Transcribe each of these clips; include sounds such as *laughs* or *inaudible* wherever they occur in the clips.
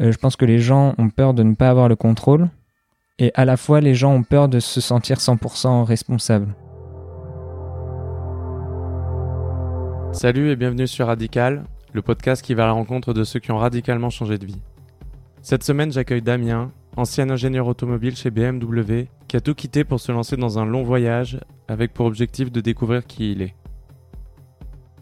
Euh, je pense que les gens ont peur de ne pas avoir le contrôle et à la fois les gens ont peur de se sentir 100% responsable. Salut et bienvenue sur Radical, le podcast qui va à la rencontre de ceux qui ont radicalement changé de vie. Cette semaine, j'accueille Damien, ancien ingénieur automobile chez BMW, qui a tout quitté pour se lancer dans un long voyage avec pour objectif de découvrir qui il est.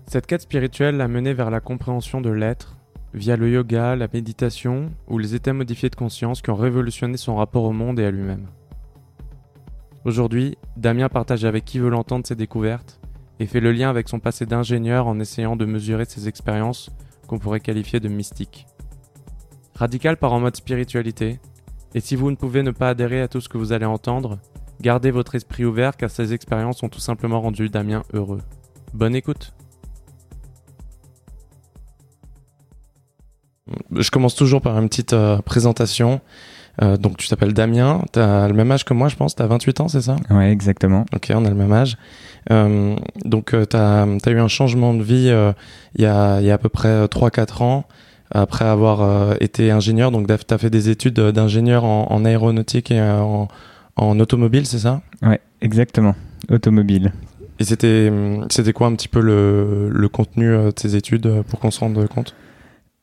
Cette quête spirituelle l'a mené vers la compréhension de l'être, via le yoga, la méditation ou les états modifiés de conscience qui ont révolutionné son rapport au monde et à lui-même. Aujourd'hui, Damien partage avec qui veut l'entendre ses découvertes et fait le lien avec son passé d'ingénieur en essayant de mesurer ses expériences qu'on pourrait qualifier de mystiques. Radical part en mode spiritualité, et si vous ne pouvez ne pas adhérer à tout ce que vous allez entendre, gardez votre esprit ouvert car ces expériences ont tout simplement rendu Damien heureux. Bonne écoute Je commence toujours par une petite euh, présentation. Euh, donc tu t'appelles Damien, tu as le même âge que moi je pense, tu as 28 ans c'est ça? Ouais exactement. Ok on a le même âge. Euh, donc tu as, eu un changement de vie il y, a, y a à peu près 3-4 ans après avoir été ingénieur. Donc tu as fait des études d'ingénieur en, aéronautique et en, en automobile c'est ça? Ouais exactement, automobile. Et c'était c'était quoi un petit peu le, le contenu de ces études pour qu'on se rende compte?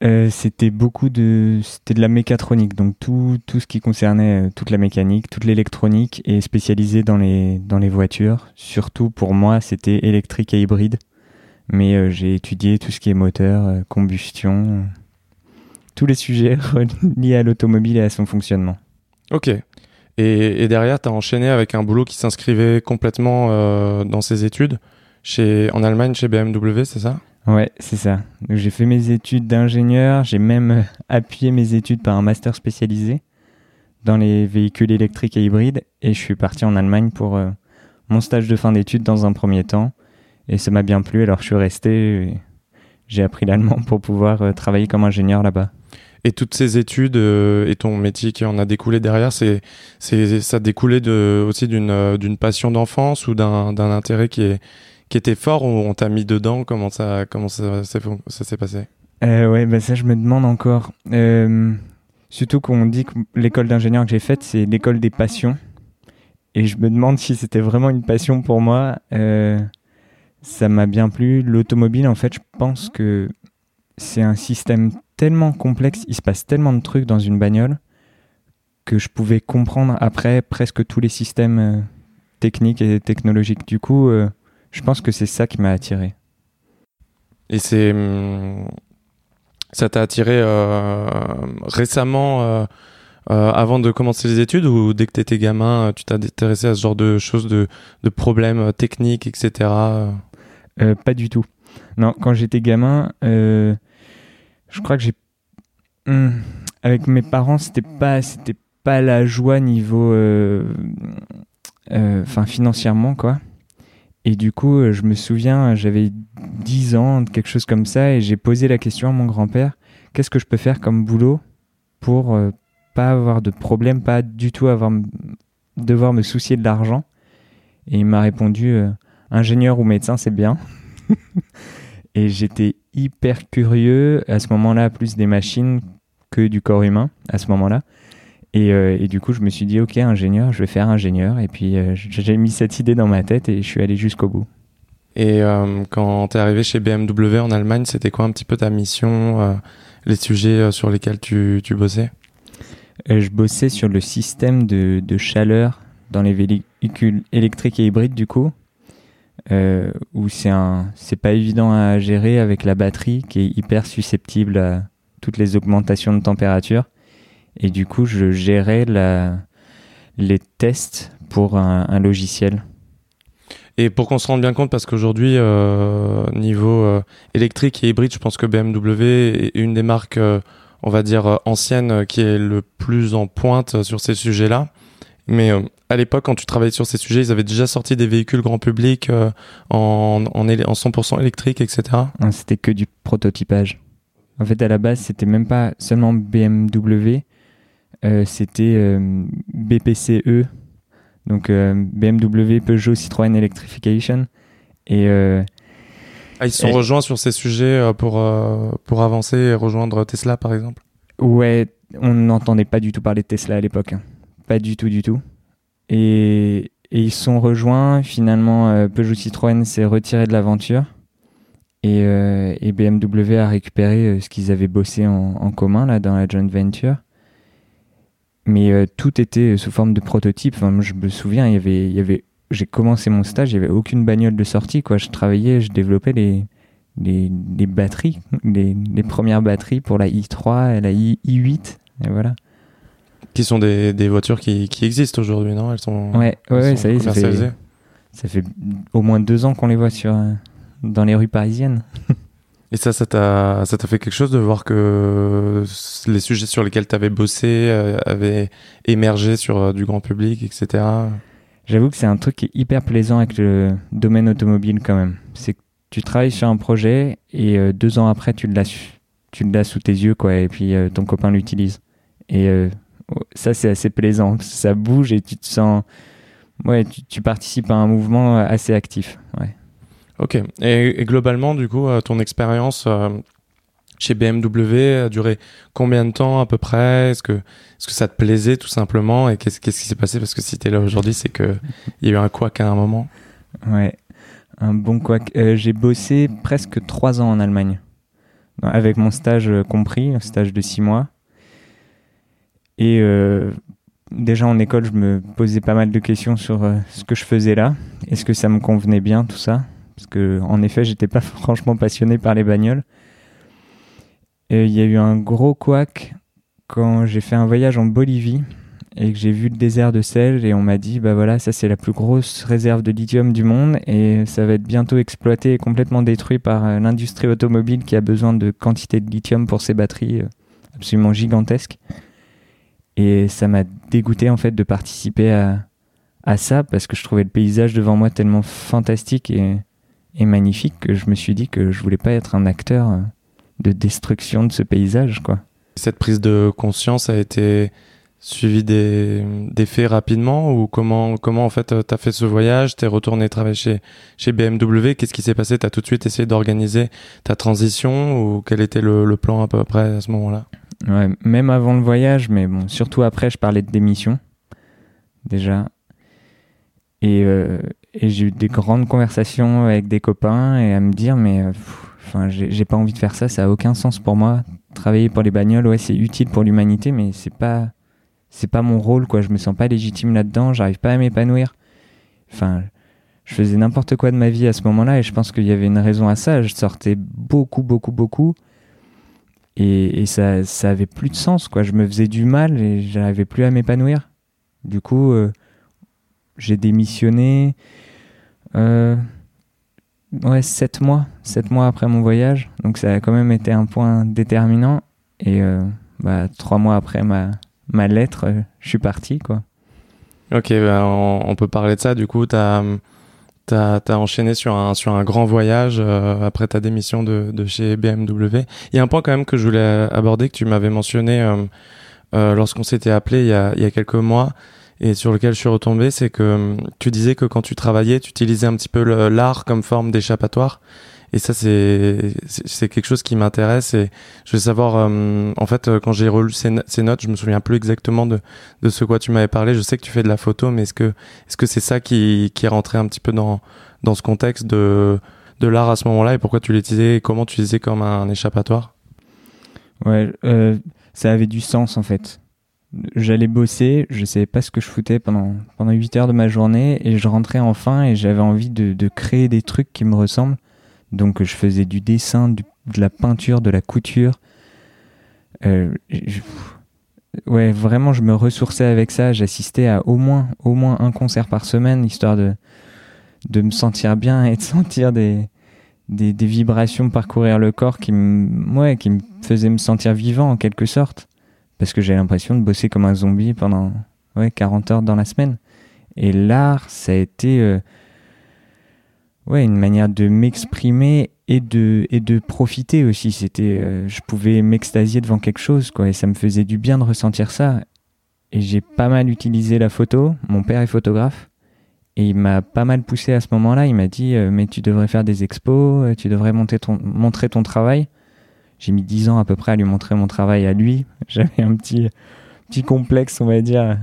Euh, c'était beaucoup de c'était de la mécatronique. Donc tout, tout ce qui concernait euh, toute la mécanique toute l'électronique et spécialisé dans les dans les voitures. Surtout pour moi c'était électrique et hybride. Mais euh, j'ai étudié tout ce qui est moteur combustion tous les sujets *laughs* liés à l'automobile et à son fonctionnement. Ok. Et, et derrière tu as enchaîné avec un boulot qui s'inscrivait complètement dans ses études chez en Allemagne chez BMW c'est ça? Ouais, c'est ça. J'ai fait mes études d'ingénieur, j'ai même euh, appuyé mes études par un master spécialisé dans les véhicules électriques et hybrides et je suis parti en Allemagne pour euh, mon stage de fin d'études dans un premier temps et ça m'a bien plu alors je suis resté j'ai appris l'allemand pour pouvoir euh, travailler comme ingénieur là-bas. Et toutes ces études et ton métier qui en a découlé derrière, c'est, ça découlait de, aussi d'une, passion d'enfance ou d'un intérêt qui est, qui était fort ou on t'a mis dedans? Comment ça, comment ça, s'est passé? Euh, Ouais, bah ça je me demande encore. Euh, surtout qu'on dit que l'école d'ingénieur que j'ai faite, c'est l'école des passions. Et je me demande si c'était vraiment une passion pour moi. Euh, ça m'a bien plu. L'automobile, en fait, je pense que c'est un système tellement complexe, il se passe tellement de trucs dans une bagnole que je pouvais comprendre après presque tous les systèmes euh, techniques et technologiques. Du coup, je pense que c'est ça qui m'a attiré. Et c'est. Hum, ça t'a attiré euh, récemment, euh, euh, avant de commencer les études, ou dès que tu étais gamin, tu t'as intéressé à ce genre de choses, de, de problèmes techniques, etc. pas du tout. Non, quand j'étais gamin, je crois que j'ai. Hum, avec mes parents, c'était pas, c'était pas la joie niveau. Enfin, financièrement, quoi. Et du coup, euh, je me souviens, j'avais 10 ans, quelque chose comme ça, et j'ai posé la question à mon grand-père, qu'est-ce que je peux faire comme boulot pour euh, pas avoir de problème, pas du tout avoir devoir me soucier de l'argent? Et il m'a répondu, euh, ingénieur ou médecin, c'est bien. *laughs* et j'étais hyper curieux à ce moment-là, plus des machines que du corps humain, à ce moment-là. Euh, et, du coup, je me suis dit, ok, ingénieur, je vais faire ingénieur. Et puis, euh, j'ai mis cette idée dans ma tête et je suis allé jusqu'au bout. Et euh, quand tu es arrivé chez BMW en Allemagne, c'était quoi un petit peu ta mission, les sujets sur lesquels tu, tu bossais? Je bossais sur le système de, de, chaleur dans les véhicules électriques et hybrides, du coup, où c'est un, c'est pas évident à gérer avec la batterie qui est hyper susceptible à toutes les augmentations de température. Et du coup, je gérais la, les tests pour un, logiciel. Et pour qu'on se rende bien compte, parce qu'aujourd'hui, euh, niveau euh, électrique et hybride, je pense que BMW est une des marques, euh, on va dire, anciennes qui est le plus en pointe sur ces sujets-là. Mais à l'époque, quand tu travaillais sur ces sujets, ils avaient déjà sorti des véhicules grand public en, en, en 100% électrique, etc. C'était que du prototypage. En fait, à la base, c'était même pas seulement BMW, c'était euh, BPCE, donc euh, BMW, Peugeot, Citroën Electrification. Et ah, ils sont rejoints sur ces sujets pour, pour avancer et rejoindre Tesla, par exemple? Ouais, on n'entendait pas du tout parler de Tesla à l'époque. hein. Pas du tout, du tout. Et, et ils se sont rejoints. Finalement, euh, Peugeot Citroën s'est retiré de l'aventure. Et, euh, et BMW a récupéré euh, ce qu'ils avaient bossé en, en commun là, dans la joint venture. Mais euh, tout était sous forme de prototype. Enfin, moi, je me souviens, il y avait, il y avait, j'ai commencé mon stage, il n'y avait aucune bagnole de sortie. Quoi. Je travaillais, je développais les, les, les batteries, les, les premières batteries pour la i3 et la i, i8. Et voilà. Qui sont des, des voitures qui, qui existent aujourd'hui, non? Elles sont, Ouais, ça y est, ça fait, commercialisées. ça fait au moins deux ans qu'on les voit sur, euh, dans les rues parisiennes. *laughs* Et ça, ça t'a, ça t'a fait quelque chose de voir que les sujets sur lesquels tu avais bossé euh, avaient émergé sur euh, du grand public, etc. J'avoue que c'est un truc qui est hyper plaisant avec le domaine automobile quand même. C'est que tu travailles sur un projet et euh, deux ans après tu l'as sous tes yeux quoi et puis ton copain l'utilise. Et euh, ça c'est assez plaisant. Ça bouge et tu te sens ouais tu, participes à un mouvement assez actif. Ouais. Ok. Et, globalement, du coup, euh, ton expérience euh, chez BMW a duré combien de temps à peu près? Est-ce que, est-ce que ça te plaisait tout simplement? Et qu'est-ce, qui s'est passé? Parce que si t'es là aujourd'hui, c'est que il y a eu un couac à un moment. Ouais, un bon quoi. J'ai bossé presque trois ans en Allemagne, avec mon stage euh, compris, un stage de six mois. Et euh, déjà en école, je me posais pas mal de questions sur euh, ce que je faisais là. Est-ce que ça me convenait bien tout ça? Parce que en effet, j'étais pas *laughs* franchement passionné par les bagnoles. Et il y a eu un gros couac quand j'ai fait un voyage en Bolivie et que j'ai vu le désert de sel et on m'a dit bah voilà ça c'est la plus grosse réserve de lithium du monde et ça va être bientôt exploité et complètement détruit par euh, l'industrie automobile qui a besoin de quantité de lithium pour ses batteries euh, absolument gigantesques et ça m'a dégoûté en fait de participer à, à ça parce que je trouvais le paysage devant moi tellement fantastique et, et magnifique que je me suis dit que je voulais pas être un acteur euh, de destruction de ce paysage quoi. Cette prise de conscience a été suivie des, des faits rapidement ou comment, comment en fait t'as fait ce voyage T'es retourné travailler chez, chez BMW Qu'est-ce qui s'est passé? T'as tout de suite essayé d'organiser ta transition ou quel était le, le plan à peu près à ce moment-là? Ouais, même avant le voyage, mais bon, surtout après, je parlais de démission, déjà. Et, euh, et j'ai eu des grandes conversations avec des copains et à me dire, mais euh, enfin, j'ai pas envie de faire ça, ça a aucun sens pour moi. Travailler pour les bagnoles, ouais, c'est utile pour l'humanité, mais c'est pas, c'est pas mon rôle, quoi. Je me sens pas légitime là-dedans, j'arrive pas à m'épanouir. Enfin, je faisais n'importe quoi de ma vie à ce moment-là et je pense qu'il y avait une raison à ça. Je sortais beaucoup, beaucoup, beaucoup et, et ça, ça avait plus de sens, quoi. Je me faisais du mal et j'arrivais plus à m'épanouir. Du coup, euh, j'ai démissionné. Euh, ouais, sept mois, sept mois après mon voyage. Donc ça a quand même été un point déterminant. Et euh, bah, trois mois après ma, ma lettre, euh, je suis parti, quoi. Ok, bah, on, peut parler de ça. Du coup, t'as as, as enchaîné sur un, sur un grand voyage euh, après ta démission de, de chez BMW. Il y a un point quand même que je voulais aborder, que tu m'avais mentionné euh, lorsqu'on s'était appelé il y, a, il y a quelques mois et sur lequel je suis retombé, c'est que euh, tu disais que quand tu travaillais, tu utilisais un petit peu l'art comme forme d'échappatoire. Et ça, c'est c'est- quelque chose qui m'intéresse. Et je veux savoir, euh, en fait, euh, quand j'ai relu ces, no- ces notes, je me souviens plus exactement de, de ce quoi tu m'avais parlé. Je sais que tu fais de la photo, mais est-ce que est-ce que c'est ça qui, qui est rentré un petit peu dans, dans ce contexte de, de l'art à ce moment-là? Et pourquoi tu l'utilisais et comment tu l'utilisais comme un échappatoire? Ouais, euh, ça avait du sens en fait. J'allais bosser, je savais pas ce que je foutais pendant, pendant 8 heures de ma journée et je rentrais enfin et j'avais envie de, de créer des trucs qui me ressemblent. Donc je faisais du dessin, de la peinture, de la couture. Euh, je- ouais, vraiment, je me ressourçais avec ça. J'assistais à au moins, au moins un concert par semaine, histoire de, de me sentir bien et de sentir des, des, des vibrations parcourir le corps qui me, ouais, qui me faisaient me sentir vivant en quelque sorte. Parce que j'ai l'impression de bosser comme un zombie pendant ouais, 40 heures dans la semaine. Et l'art, ça a été euh, ouais, une manière de m'exprimer et de, et de profiter aussi. C'était, euh, je pouvais m'extasier devant quelque chose, quoi, et ça me faisait du bien de ressentir ça. Et j'ai pas mal utilisé la photo. Mon père est photographe. Et il m'a pas mal poussé à ce moment-là. Il m'a dit, euh, mais tu devrais faire des expos, tu devrais monter ton, montrer ton travail. J'ai mis dix ans à peu près à lui montrer mon travail à lui. *laughs* J'avais un petit, petit complexe, on va dire,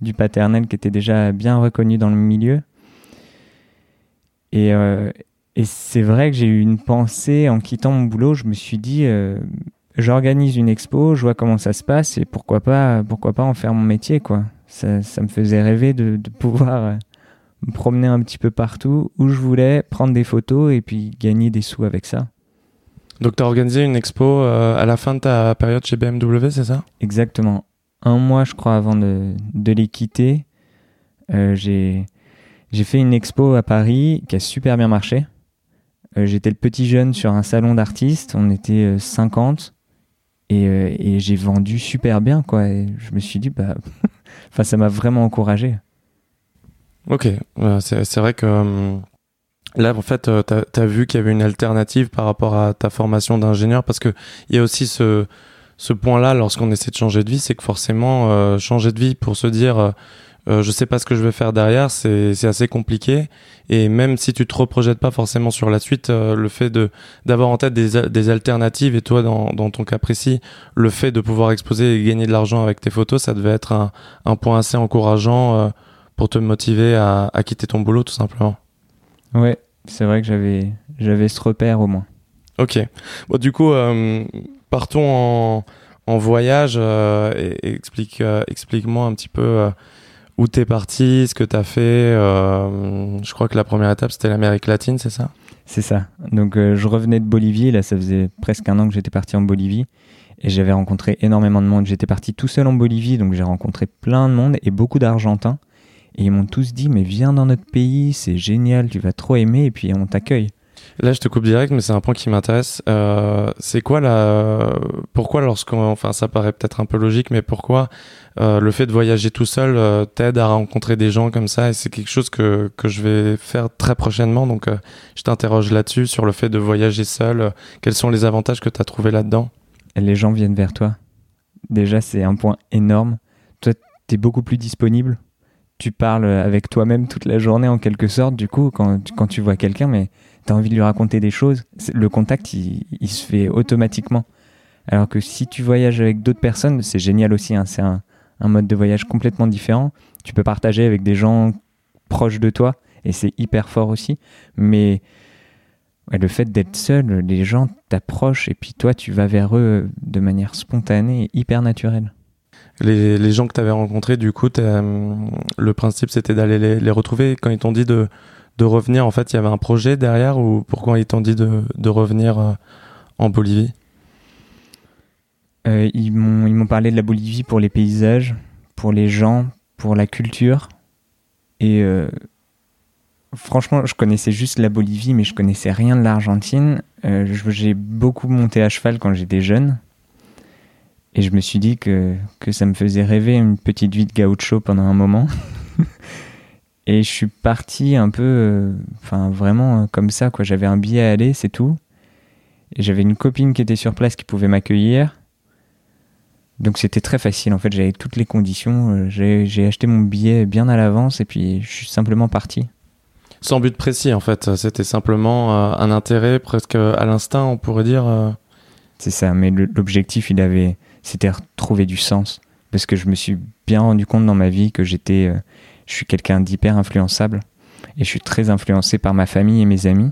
du paternel qui était déjà bien reconnu dans le milieu. Et, euh, c'est vrai que j'ai eu une pensée en quittant mon boulot. Je me suis dit, euh, j'organise une expo, je vois comment ça se passe et pourquoi pas, pourquoi pas en faire mon métier, quoi. Ça, ça me faisait rêver de, de pouvoir euh, me promener un petit peu partout où je voulais, prendre des photos et puis gagner des sous avec ça. Donc, tu as organisé une expo euh, à la fin de ta période chez BMW, c'est ça? Exactement. Un mois, je crois, avant de, de les quitter, euh, j'ai fait une expo à Paris qui a super bien marché. Euh, J'étais le petit jeune sur un salon d'artistes, on était 50 et, euh, et j'ai vendu super bien, quoi. Et je me suis dit, bah, *laughs* enfin, ça m'a vraiment encouragé. Ok, c'est c'est vrai que hum, là, en fait, euh, t'as as vu qu'il y avait une alternative par rapport à ta formation d'ingénieur parce que il y a aussi ce, ce point-là lorsqu'on essaie de changer de vie, c'est que forcément, euh, changer de vie pour se dire euh, euh, je sais pas ce que je vais faire derrière, c'est assez compliqué. Et même si tu te reprojettes pas forcément sur la suite, euh, le fait de d'avoir en tête des, des alternatives et toi, dans, dans ton cas précis, le fait de pouvoir exposer et gagner de l'argent avec tes photos, ça devait être un, un point assez encourageant euh, pour te motiver à, à quitter ton boulot, tout simplement. Ouais, c'est vrai que j'avais j'avais ce repère au moins. Ok. Bon, du coup, euh, partons en, en voyage euh, et, et explique, euh, explique-moi un petit peu où t'es parti, ce que t'as fait. je crois que la première étape, c'était l'Amérique latine, c'est ça? C'est ça. Donc je revenais de Bolivie, là ça faisait presque un an que j'étais parti en Bolivie et j'avais rencontré énormément de monde. J'étais parti tout seul en Bolivie, donc j'ai rencontré plein de monde et beaucoup d'Argentins. Et ils m'ont tous dit mais viens dans notre pays, c'est génial, tu vas trop aimer et puis on t'accueille. Là, je te coupe direct, mais c'est un point qui m'intéresse. Euh, c'est quoi la... Pourquoi lorsqu'on... Enfin, ça paraît peut-être un peu logique, mais pourquoi euh, le fait de voyager tout seul euh, t'aide à rencontrer des gens comme ça? Et c'est quelque chose que, que je vais faire très prochainement. Donc, je t'interroge là-dessus, sur le fait de voyager seul. Quels sont les avantages que tu as trouvé là-dedans? Les gens viennent vers toi. Déjà c'est un point énorme. Toi t'es beaucoup plus disponible. Tu parles avec toi-même toute la journée en quelque sorte. Du coup quand, tu- tu vois quelqu'un mais t'as envie de lui raconter des choses, le contact il, se fait automatiquement. Alors que si tu voyages avec d'autres personnes, c'est génial aussi. hein, c'est un, mode de voyage complètement différent. Tu peux partager avec des gens proches de toi et c'est hyper fort aussi. Mais le fait d'être seul, les gens t'approchent et puis toi tu vas vers eux de manière spontanée et hyper naturelle. Les, gens que tu avais rencontrés, du coup, hum, le principe, c'était d'aller les, retrouver. Quand ils t'ont dit de, de revenir, en fait, il y avait un projet derrière ou pourquoi ils t'ont dit de, de revenir euh, en Bolivie? Euh, ils m'ont parlé de la Bolivie pour les paysages, pour les gens, pour la culture. Et euh, franchement, je connaissais juste la Bolivie, mais je connaissais rien de l'Argentine. J'ai beaucoup monté à cheval quand j'étais jeune. Et je me suis dit que, que ça me faisait rêver une petite vie de gaucho pendant un moment. *laughs* et je suis parti un peu, euh, enfin vraiment euh, comme ça, quoi. J'avais un billet à aller, c'est tout. Et j'avais une copine qui était sur place qui pouvait m'accueillir. Donc c'était très facile, en fait, j'avais toutes les conditions. Euh, J'ai acheté mon billet bien à l'avance et puis je suis simplement parti. Sans but précis, en fait. C'était simplement euh, un intérêt presque à l'instinct, on pourrait dire. euh. C'est ça, mais l'objectif, il avait, c'était retrouver du sens. Parce que je me suis bien rendu compte dans ma vie que j'étais, euh, je suis quelqu'un d'hyper influençable. Et je suis très influencé par ma famille et mes amis.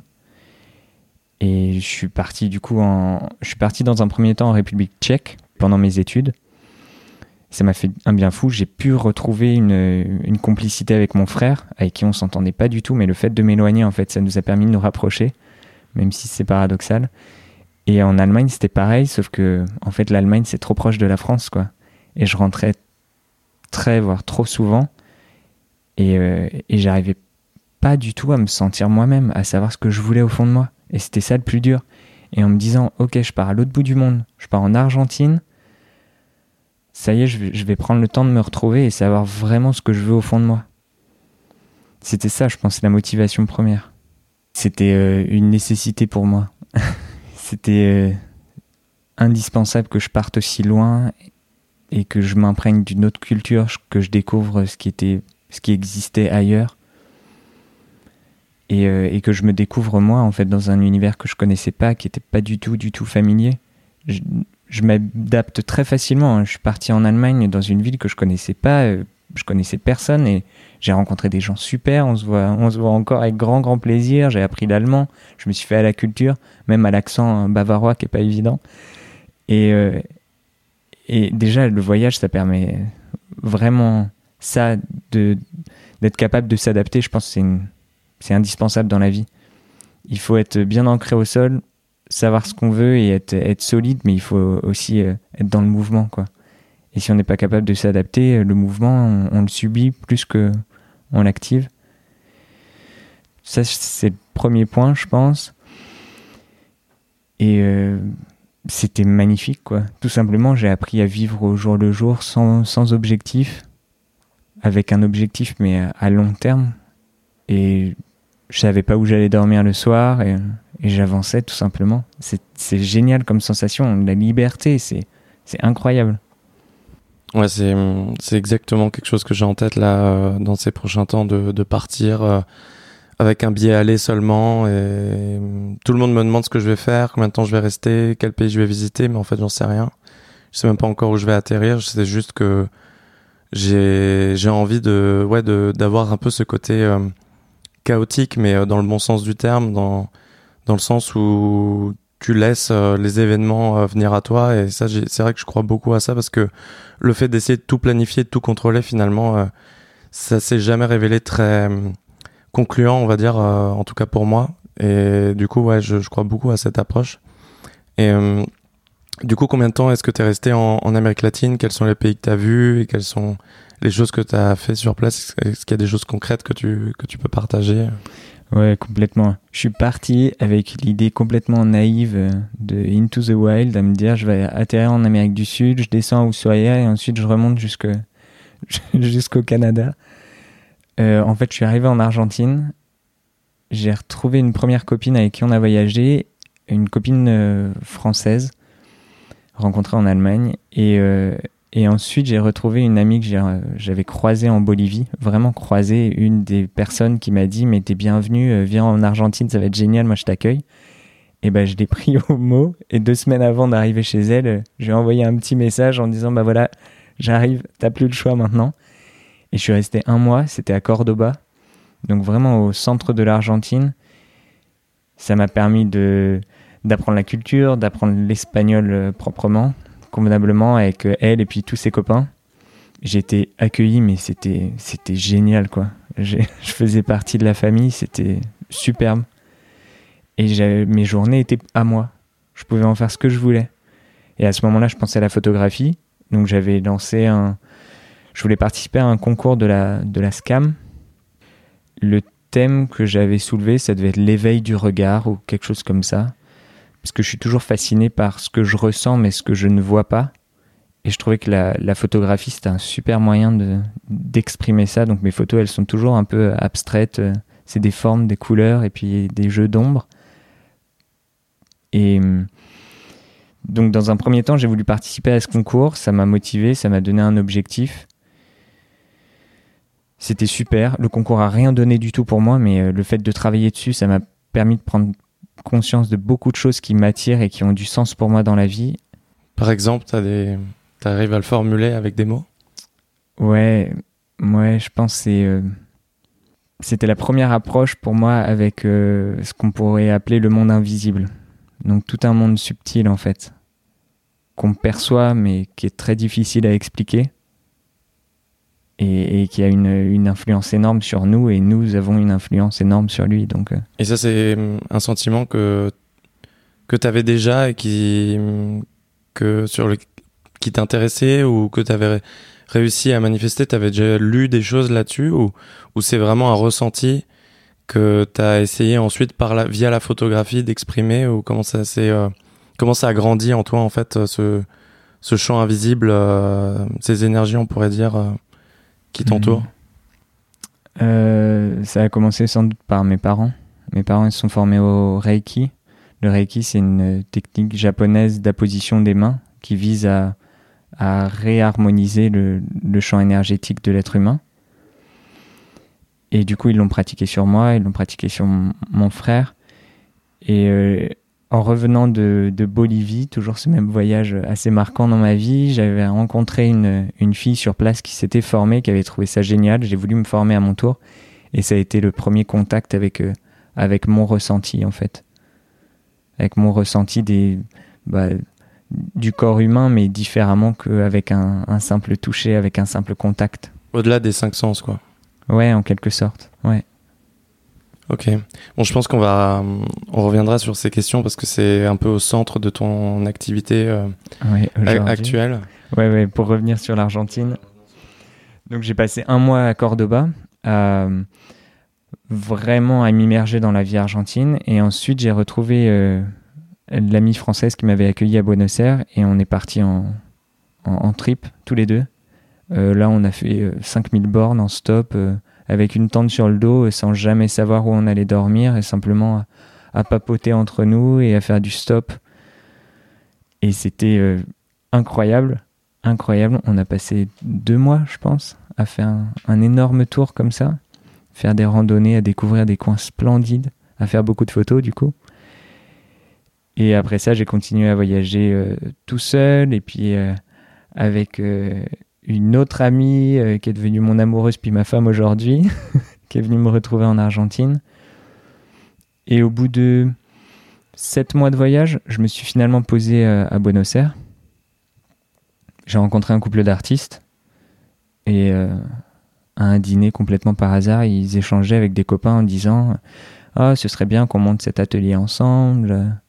Et je suis parti du coup en, je suis parti dans un premier temps en République tchèque pendant mes études. Ça m'a fait un bien fou. J'ai pu retrouver une, une complicité avec mon frère, avec qui on s'entendait pas du tout, mais le fait de m'éloigner, en fait, ça nous a permis de nous rapprocher, même si c'est paradoxal. Et en Allemagne, c'était pareil, sauf que, en fait, l'Allemagne, c'est trop proche de la France, quoi. Et je rentrais très, voire trop souvent. Et, euh, et j'arrivais pas du tout à me sentir moi-même, à savoir ce que je voulais au fond de moi. Et c'était ça le plus dur. Et en me disant, ok, je pars à l'autre bout du monde, je pars en Argentine, ça y est, je vais, prendre le temps de me retrouver et savoir vraiment ce que je veux au fond de moi. C'était ça, je pense, la motivation première. C'était euh, une nécessité pour moi. *laughs* C'était euh, indispensable que je parte aussi loin et que je m'imprègne d'une autre culture, que je découvre ce qui était, ce qui existait ailleurs. Et, euh, et que je me découvre moi en fait dans un univers que je connaissais pas, qui était pas du tout, du tout familier. je, m'adapte très facilement. Hein. Je suis parti en Allemagne dans une ville que je connaissais pas, euh, je connaissais personne et j'ai rencontré des gens super. On se voit, on se voit encore avec grand grand plaisir. J'ai appris l'allemand. Je me suis fait à la culture, même à l'accent bavarois qui est pas évident. Et euh, et déjà le voyage, ça permet vraiment ça d'être capable de s'adapter. Je pense que c'est c'est indispensable dans la vie. Il faut être bien ancré au sol, savoir ce qu'on veut et être, être solide, mais il faut aussi euh, être dans le mouvement, quoi. Et si on n'est pas capable de s'adapter, euh, le mouvement, on, le subit plus que on l'active. Ça, c'est le premier point, je pense. Et euh, c'était magnifique, quoi. Tout simplement, j'ai appris à vivre au jour le jour sans, sans objectif, avec un objectif, mais à long terme. Et je savais pas où j'allais dormir le soir et, j'avançais tout simplement. C'est génial comme sensation, la liberté, c'est incroyable. Ouais, c'est exactement quelque chose que j'ai en tête là euh, dans ces prochains temps de, de partir euh, avec un billet aller seulement et tout le monde me demande ce que je vais faire, combien de temps je vais rester, quel pays je vais visiter, mais en fait j'en sais rien. Je sais même pas encore où je vais atterrir, je sais juste que j'ai j'ai envie de ouais de d'avoir un peu ce côté euh, chaotique, mais euh, dans le bon sens du terme, dans, dans le sens où tu laisses euh, les événements euh, venir à toi. Et ça, c'est vrai que je crois beaucoup à ça parce que le fait d'essayer de tout planifier, de tout contrôler, finalement, ça s'est jamais révélé très concluant, on va dire, en tout cas pour moi. Et du coup, ouais, je, je crois beaucoup à cette approche. Et du coup, combien de temps est-ce que tu es resté en, en, Amérique latine? Quels sont les pays que tu as vus? Et quels sont les choses que tu as fait sur place? Est-ce qu'il y a des choses concrètes que tu, que tu peux partager? Ouais, complètement. Je suis parti avec l'idée complètement naïve de Into the Wild, à me dire je vais atterrir en Amérique du Sud, je descends à Ushuaia et ensuite je remonte jusque, *laughs* jusqu'au Canada. Euh, en fait, je suis arrivé en Argentine. J'ai retrouvé une première copine avec qui on a voyagé, une copine euh, française rencontrée en Allemagne. Et, euh, et ensuite, j'ai retrouvé une amie que j'avais croisée en Bolivie, vraiment croisée, une des personnes qui m'a dit, mais t'es bienvenue, euh, viens en Argentine, ça va être génial, moi je t'accueille. Et ben, je l'ai pris *laughs* au mot, et deux semaines avant d'arriver chez elle, j'ai envoyé un petit message en disant, bah voilà, j'arrive, t'as plus le choix maintenant. Et je suis resté un mois, c'était à Cordoba, donc vraiment au centre de l'Argentine. Ça m'a permis d'apprendre la culture, d'apprendre l'espagnol euh, proprement, convenablement avec euh, elle et puis tous ses copains. J'ai été accueilli, mais c'était c'était génial quoi. *laughs* Je faisais partie de la famille, c'était superbe. Et mes journées étaient à moi. Je pouvais en faire ce que je voulais. Et à ce moment-là, je pensais à la photographie. Donc j'avais lancé un. Je voulais participer à un concours de la, de la SCAM. Le thème que j'avais soulevé, ça devait être l'éveil du regard ou quelque chose comme ça parce que je suis toujours fasciné par ce que je ressens mais ce que je ne vois pas. Et je trouvais que la, photographie, c'était un super moyen de, d'exprimer ça. Donc mes photos, elles sont toujours un peu abstraites. C'est des formes, des couleurs et puis des jeux d'ombre. Et donc dans un premier temps, j'ai voulu participer à ce concours. Ça m'a motivé, ça m'a donné un objectif. C'était super. Le concours a rien donné du tout pour moi, mais euh, le fait de travailler dessus, ça m'a permis de prendre conscience de beaucoup de choses qui m'attirent et qui ont du sens pour moi dans la vie. Par exemple, tu des... arrives à le formuler avec des mots? Ouais, ouais, je pense que c'est, euh, c'était la première approche pour moi avec euh, ce qu'on pourrait appeler le monde invisible. Donc tout un monde subtil en fait, qu'on perçoit mais qui est très difficile à expliquer et, qui a une, influence énorme sur nous et nous avons une influence énorme sur lui. Donc, euh. Et ça, c'est hum, un sentiment que, que tu avais déjà et qui, hum, que sur le, qui t'intéressait ou que tu avais réussi à manifester? Tu avais déjà lu des choses là-dessus ou, ou c'est vraiment un ressenti que tu as essayé ensuite par la, via la photographie d'exprimer ou comment ça euh, comment ça a grandi en toi en fait ce, ce champ invisible, euh, ces énergies on pourrait dire qui t'entoure euh, Ça a commencé sans doute par mes parents. Mes parents ils sont formés au Reiki. Le Reiki, c'est une technique japonaise d'apposition des mains qui vise à, à réharmoniser le, le, champ énergétique de l'être humain. Et du coup, ils l'ont pratiqué sur moi, ils l'ont pratiqué sur mon, frère. Et euh, en revenant de, de, Bolivie, toujours ce même voyage assez marquant dans ma vie, j'avais rencontré une, une, fille sur place qui s'était formée, qui avait trouvé ça génial. J'ai voulu me former à mon tour. Et ça a été le premier contact avec, euh, avec mon ressenti, en fait. Avec mon ressenti des, bah, du corps humain, mais différemment qu'avec un, un simple toucher, avec un simple contact. Au-delà des cinq sens, quoi. Ouais, en quelque sorte. Ouais. Ok. Bon, je pense qu'on va, on reviendra sur ces questions parce que c'est un peu au centre de ton activité euh, actuelle. Ouais, ouais. Pour revenir sur l'Argentine. Donc, j'ai passé un mois à Cordoba, vraiment à m'immerger dans la vie argentine, et ensuite j'ai retrouvé euh, l'amie française qui m'avait accueilli à Buenos Aires, et on est parti en, en, trip tous les deux. Euh, là, on a fait 5000 bornes en stop avec une tente sur le dos sans jamais savoir où on allait dormir et simplement à, papoter entre nous et à faire du stop. Et c'était euh, incroyable, incroyable. On a passé deux mois, je pense, à faire un, énorme tour comme ça, faire des randonnées, à découvrir des coins splendides, à faire beaucoup de photos du coup. Et après ça, j'ai continué à voyager euh, tout seul et puis euh, avec une autre amie euh, qui est devenue mon amoureuse puis ma femme aujourd'hui, *laughs* qui est venue me retrouver en Argentine. Et au bout de sept mois de voyage, je me suis finalement posé euh, à Buenos Aires. J'ai rencontré un couple d'artistes et euh, à un dîner complètement par hasard, ils échangeaient avec des copains en disant Ah, ce serait bien qu'on monte cet atelier ensemble,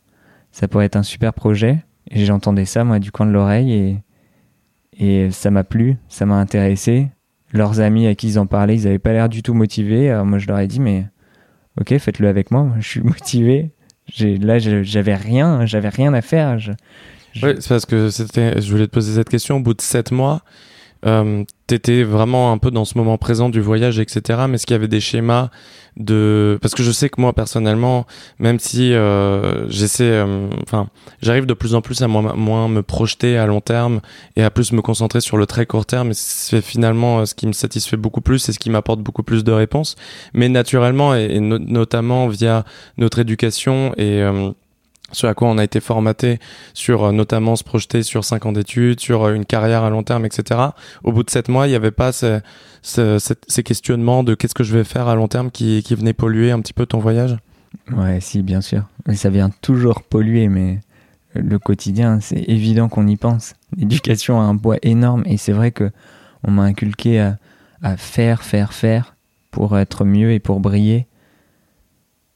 ça pourrait être un super projet. Et j'entendais ça, moi, du coin de l'oreille et et ça m'a plu, ça m'a intéressé. Leurs amis à qui ils en parlaient, ils n'avaient pas l'air du tout motivés. Moi, je leur ai dit, mais ok, faites-le avec moi. Je suis *laughs* motivé. Là, j'avais rien, j'avais rien à faire. Je, c'est parce que c'était. Je voulais te poser cette question. Au bout de sept mois, euh, t'étais vraiment un peu dans ce moment présent du voyage, etc. Mais est-ce qu'il y avait des schémas de parce que je sais que moi personnellement, même si euh, j'essaie, euh, enfin, j'arrive de plus en plus à moins, me projeter à long terme et à plus me concentrer sur le très court terme. C'est finalement euh, ce qui me satisfait beaucoup plus et ce qui m'apporte beaucoup plus de réponses. Mais naturellement et, notamment via notre éducation et euh, ce à quoi on a été formaté sur euh, notamment se projeter sur cinq ans d'études, sur euh, une carrière à long terme, etc. Au bout de sept mois, il n'y avait pas ces, questionnements de qu'est-ce que je vais faire à long terme qui, qui venaient polluer un petit peu ton voyage? Ouais, si, bien sûr. Mais ça vient toujours polluer, mais le quotidien, c'est évident qu'on y pense. L'éducation a un poids énorme et c'est vrai que on m'a inculqué à faire, faire, faire pour être mieux et pour briller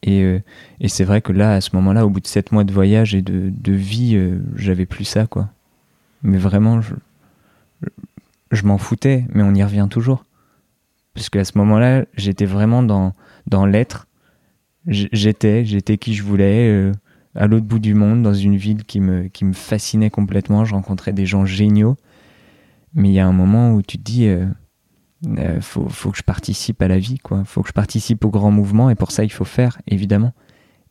et, euh, et c'est vrai que là, à ce moment-là, au bout de sept mois de voyage et de, de vie, euh, j'avais plus ça, quoi. Mais vraiment, je, je m'en foutais, mais on y revient toujours. Parce qu'à ce moment-là, j'étais vraiment dans, dans l'être. J'étais, j'étais qui je voulais, euh, à l'autre bout du monde, dans une ville qui me, qui me fascinait complètement. Je rencontrais des gens géniaux. Mais il y a un moment où tu te dis, euh, faut, que je participe à la vie, quoi. Faut que je participe au grand mouvement et pour ça il faut faire, évidemment.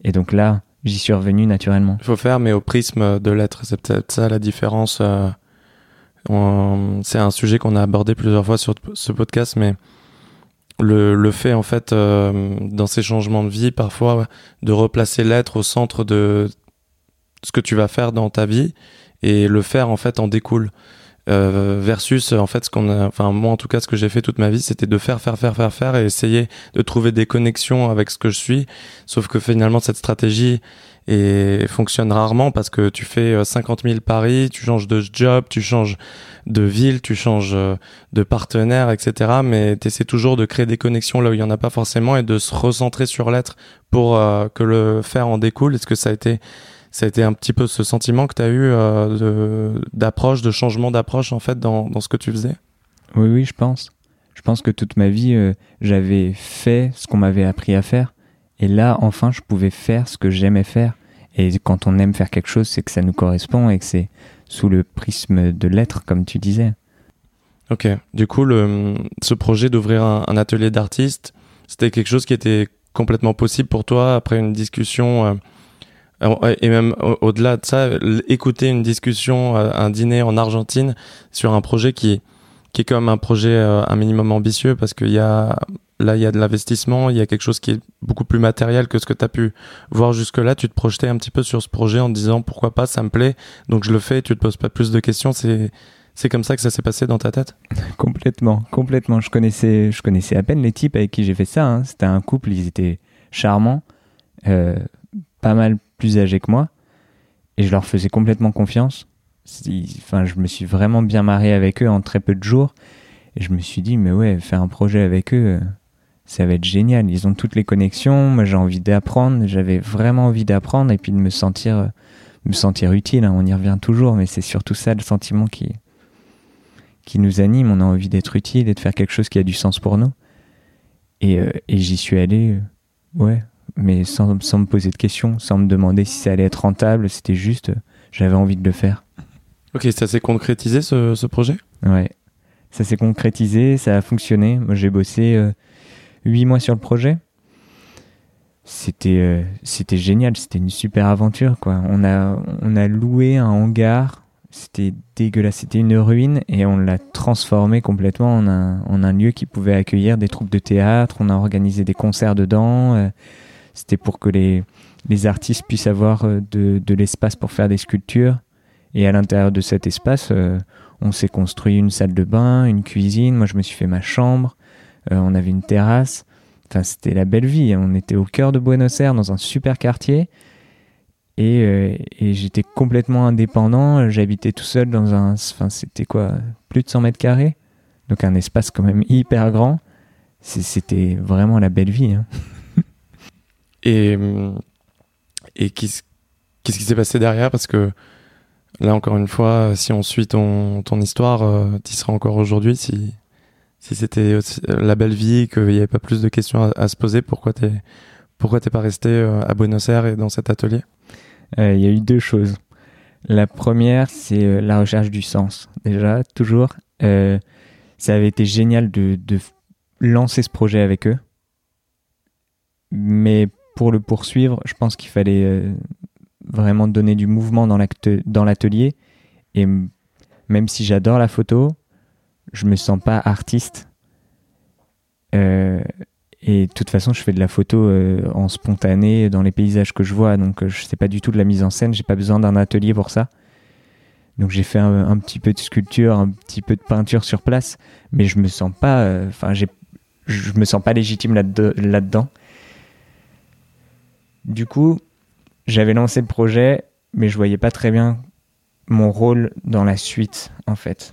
Et donc là, j'y suis revenu naturellement. Il faut faire, mais au prisme de l'être. C'est peut-être ça la différence. Euh, c'est un sujet qu'on a abordé plusieurs fois sur ce podcast, mais le, le fait en fait euh, dans ces changements de vie parfois de replacer l'être au centre de ce que tu vas faire dans ta vie et le faire en fait en découle. Euh, versus en fait ce qu'on a enfin moi en tout cas ce que j'ai fait toute ma vie c'était de faire faire faire faire faire et essayer de trouver des connexions avec ce que je suis sauf que finalement cette stratégie et fonctionne rarement parce que tu fais 50 euh, 000 paris, tu changes de job, tu changes de ville, tu changes euh, de partenaire, etc. Mais tu essaies toujours de créer des connexions là où il y en a pas forcément et de se recentrer sur l'être pour que le faire en découle. Est-ce que ça a été ça a été un petit peu ce sentiment que tu as eu euh, d'approche, de, changement d'approche en fait dans, dans, ce que tu faisais? Oui, oui, je pense. Je pense que toute ma vie, euh, j'avais fait ce qu'on m'avait appris à faire. Et là, enfin, je pouvais faire ce que j'aimais faire. Et quand on aime faire quelque chose, c'est que ça nous correspond et que c'est sous le prisme de l'être, comme tu disais. Ok. Du coup, le, ce projet d'ouvrir un, un, atelier d'artiste, c'était quelque chose qui était complètement possible pour toi après une discussion euh, et même au-delà de ça, écouter une discussion, euh, un dîner en Argentine sur un projet qui qui est comme un projet euh, un minimum ambitieux parce qu'il y a là, il y a de l'investissement, il y a quelque chose qui est beaucoup plus matériel que ce que tu as pu voir jusque-là. Tu te projetais un petit peu sur ce projet en disant pourquoi pas, ça me plaît, donc je le fais, tu te poses pas plus de questions. C'est, c'est comme ça que ça s'est passé dans ta tête? *laughs* Complètement, complètement. Je connaissais, je connaissais à peine les types avec qui j'ai fait ça. Hein. C'était un couple, ils étaient charmants, euh, pas mal plus âgés que moi, et je leur faisais complètement confiance. Enfin, je me suis vraiment bien marié avec eux en très peu de jours. Et je me suis dit, mais ouais, faire un projet avec eux, ça va être génial. Ils ont toutes les connexions. Moi, j'ai envie d'apprendre. J'avais vraiment envie d'apprendre et puis de me sentir, me sentir utile. Hein. On y revient toujours, mais c'est surtout ça le sentiment qui, qui nous anime. On a envie d'être utile et de faire quelque chose qui a du sens pour nous. Et, euh, et j'y suis allé, euh, ouais, mais sans, sans, me poser de questions, sans me demander si ça allait être rentable. C'était juste, j'avais envie de le faire. Ok, ça s'est concrétisé ce, ce projet? Ouais, ça s'est concrétisé, ça a fonctionné. Moi, j'ai bossé euh, huit mois sur le projet. C'était euh, c'était génial, c'était une super aventure quoi. On a on a loué un hangar, c'était dégueulasse, c'était une ruine et on l'a transformé complètement en un, en un lieu qui pouvait accueillir des troupes de théâtre. On a organisé des concerts dedans. Euh, c'était pour que les les artistes puissent avoir de, de l'espace pour faire des sculptures. Et à l'intérieur de cet espace, on s'est construit une salle de bain, une cuisine. Moi, je me suis fait ma chambre. Euh, on avait une terrasse. Enfin, c'était la belle vie. On était au cœur de Buenos Aires, dans un super quartier. Et, euh, j'étais complètement indépendant. J'habitais tout seul dans un. Enfin, c'était quoi Plus de 100 mètres carrés. Donc, un espace quand même hyper grand. C'était vraiment la belle vie. Hein. *laughs* et et qu'est-ce qui s'est passé derrière? Parce que Là, encore une fois, si on suit ton, ton histoire, euh, tu serais encore aujourd'hui si, si c'était euh, la belle vie, qu'il n'y avait pas plus de questions à, se poser. Pourquoi t'es pourquoi t'es pas resté euh, à Buenos Aires et dans cet atelier? Il y a eu deux choses. La première, c'est la recherche du sens. Déjà, toujours, ça avait été génial de, de lancer ce projet avec eux. Mais pour le poursuivre, je pense qu'il fallait vraiment donner du mouvement dans l'atelier. Et même si j'adore la photo, je me sens pas artiste. Euh, et de toute façon, je fais de la photo euh, en spontané dans les paysages que je vois, donc euh, je sais pas du tout de la mise en scène. J'ai pas besoin d'un atelier pour ça. Donc j'ai fait un, petit peu de sculpture, un petit peu de peinture sur place, mais je me sens pas, enfin je me sens pas légitime là-dedans. Du coup, j'avais lancé le projet, mais je voyais pas très bien mon rôle dans la suite, en fait.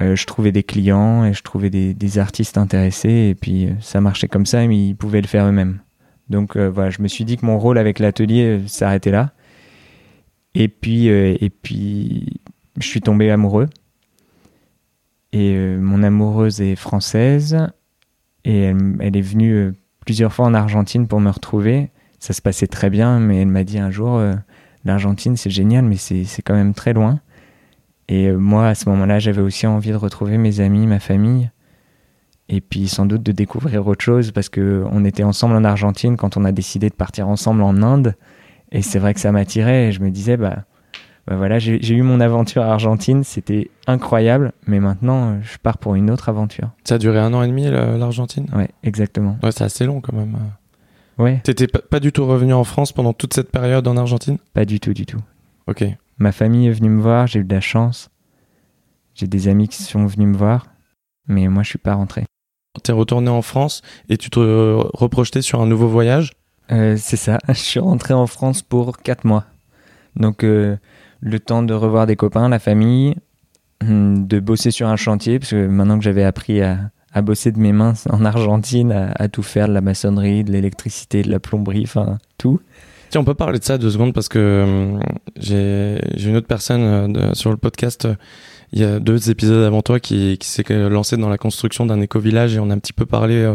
Euh, je trouvais des clients et je trouvais des, artistes intéressés, et puis euh, ça marchait comme ça, mais ils pouvaient le faire eux-mêmes. Donc euh, voilà, je me suis dit que mon rôle avec l'atelier s'arrêtait là. Et puis, et puis, je suis tombé amoureux. Et mon amoureuse est française, et elle est venue plusieurs fois en Argentine pour me retrouver. Ça se passait très bien, mais elle m'a dit un jour, euh, l'Argentine c'est génial, mais c'est quand même très loin. Et euh, moi, à ce moment-là, j'avais aussi envie de retrouver mes amis, ma famille, et puis sans doute de découvrir autre chose, parce qu'on était ensemble en Argentine quand on a décidé de partir ensemble en Inde, et c'est vrai que ça m'attirait, et je me disais, bah, bah voilà, j'ai eu mon aventure Argentine, c'était incroyable, mais maintenant, je pars pour une autre aventure. Ça a duré un an et demi, l'Argentine? Ouais, exactement. Ouais, c'est assez long quand même. Ouais. T'étais pas du tout revenu en France pendant toute cette période en Argentine? Pas du tout, du tout. Ok. Ma famille est venue me voir, j'ai eu de la chance. J'ai des amis qui sont venus me voir, mais moi je suis pas rentré. T'es retourné en France et tu te reprojetais sur un nouveau voyage? Euh, C'est ça, *laughs* je suis rentré en France pour 4 mois. Donc euh, le temps de revoir des copains, la famille, hum, de bosser sur un chantier, parce que maintenant que j'avais appris à, bosser de mes mains *laughs* en Argentine, à, tout faire, de la maçonnerie, de l'électricité, de la plomberie, enfin tout. Tiens, on peut parler de ça deux secondes parce que euh, j'ai une autre personne euh, sur le podcast. Euh, il y a deux épisodes avant toi qui, s'est lancé dans la construction d'un éco-village et on a un petit peu parlé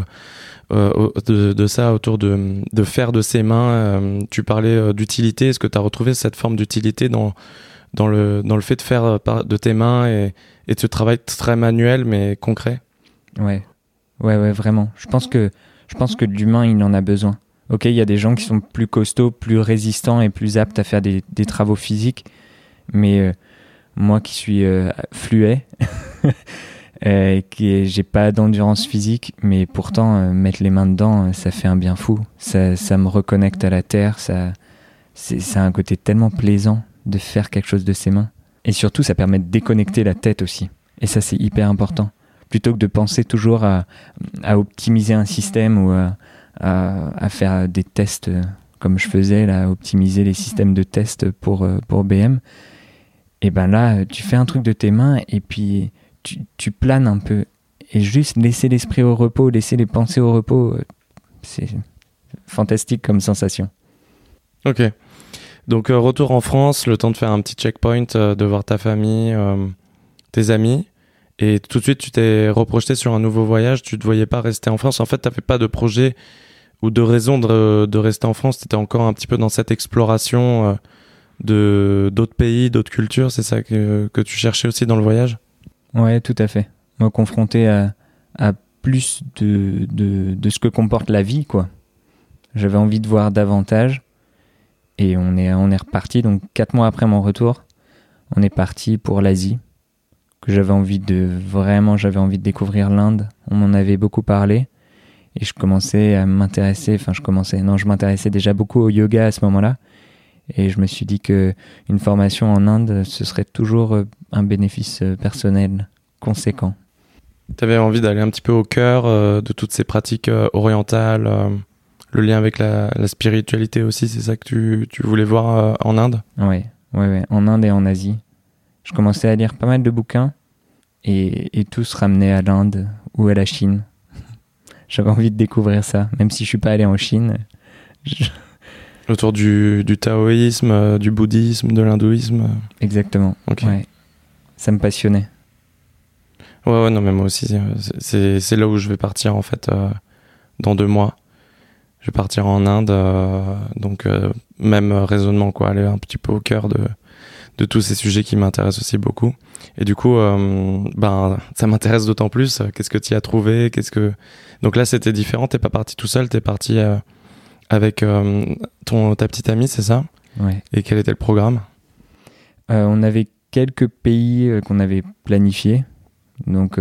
de, de, ça autour de, de faire de ses mains. tu parlais d'utilité. Est-ce que tu as retrouvé cette forme d'utilité dans, dans, le, dans le fait de faire de tes mains et, et de ce travail très manuel mais concret? Ouais, ouais, ouais, vraiment. Je pense que, je pense que l'humain, il en a besoin. Ok, il y a des gens qui sont plus costauds, plus résistants et plus aptes à faire des, des travaux physiques, mais euh, moi qui suis euh, fluet, *laughs* Euh, j'ai pas d'endurance physique, mais pourtant euh, mettre les mains dedans, euh, ça fait un bien fou. Ça, ça me reconnecte à la terre. Ça, c'est un côté tellement plaisant de faire quelque chose de ses mains. Et surtout, ça permet de déconnecter la tête aussi. Et ça, c'est hyper important. Plutôt que de penser toujours à, à optimiser un système ou à, à, faire des tests comme je faisais, là, optimiser les systèmes de tests pour, pour BM. Et ben là, tu fais un truc de tes mains et puis tu, planes un peu. Et juste laisser l'esprit au repos, laisser les pensées au repos, c'est fantastique comme sensation. Ok. Donc euh, retour en France, le temps de faire un petit checkpoint, euh, de voir ta famille, euh, tes amis. Et tout de suite, tu t'es reprojeté sur un nouveau voyage. Tu ne te voyais pas rester en France. En fait, tu n'avais pas de projet ou de raison de, de rester en France. Tu étais encore un petit peu dans cette exploration de d'autres pays, d'autres cultures. C'est ça que, que tu cherchais aussi dans le voyage? Ouais, tout à fait. Me confronter à, à plus de, de, de, ce que comporte la vie, quoi. J'avais envie de voir davantage. Et on est, on est reparti. Donc, quatre mois après mon retour, on est parti pour l'Asie. Que j'avais envie de, vraiment, j'avais envie de découvrir l'Inde. On m'en avait beaucoup parlé. Et je commençais à m'intéresser, enfin, je commençais, non, je m'intéressais déjà beaucoup au yoga à ce moment-là. Et je me suis dit que une formation en Inde, ce serait toujours euh, un bénéfice euh, personnel conséquent. Tu avais envie d'aller un petit peu au cœur euh, de toutes ces pratiques orientales le lien avec la, spiritualité aussi, c'est ça que tu, tu voulais voir en Inde? Oui, ouais, ouais, en Inde et en Asie. Je commençais à lire pas mal de bouquins et, et tous ramenaient à l'Inde ou à la Chine. *laughs* J'avais envie de découvrir ça, même si je suis pas allé en Chine. *laughs* Autour du, du taoïsme, euh, du bouddhisme, de l'hindouisme Exactement. Ouais. Ça me passionnait. Ouais, ouais, non, mais moi aussi, c'est là où je vais partir en fait euh, dans deux mois je vais partir en Inde, euh, donc euh, même raisonnement quoi, aller un petit peu au cœur de de tous ces sujets qui m'intéressent aussi beaucoup. Et du coup, euh, ben ça m'intéresse d'autant plus. Qu'est-ce que tu as trouvé Qu'est-ce que donc là c'était différent. T'es pas parti tout seul, t'es parti avec ton ta petite amie, c'est ça? Ouais. Et quel était le programme? On avait quelques pays qu'on avait planifiés, donc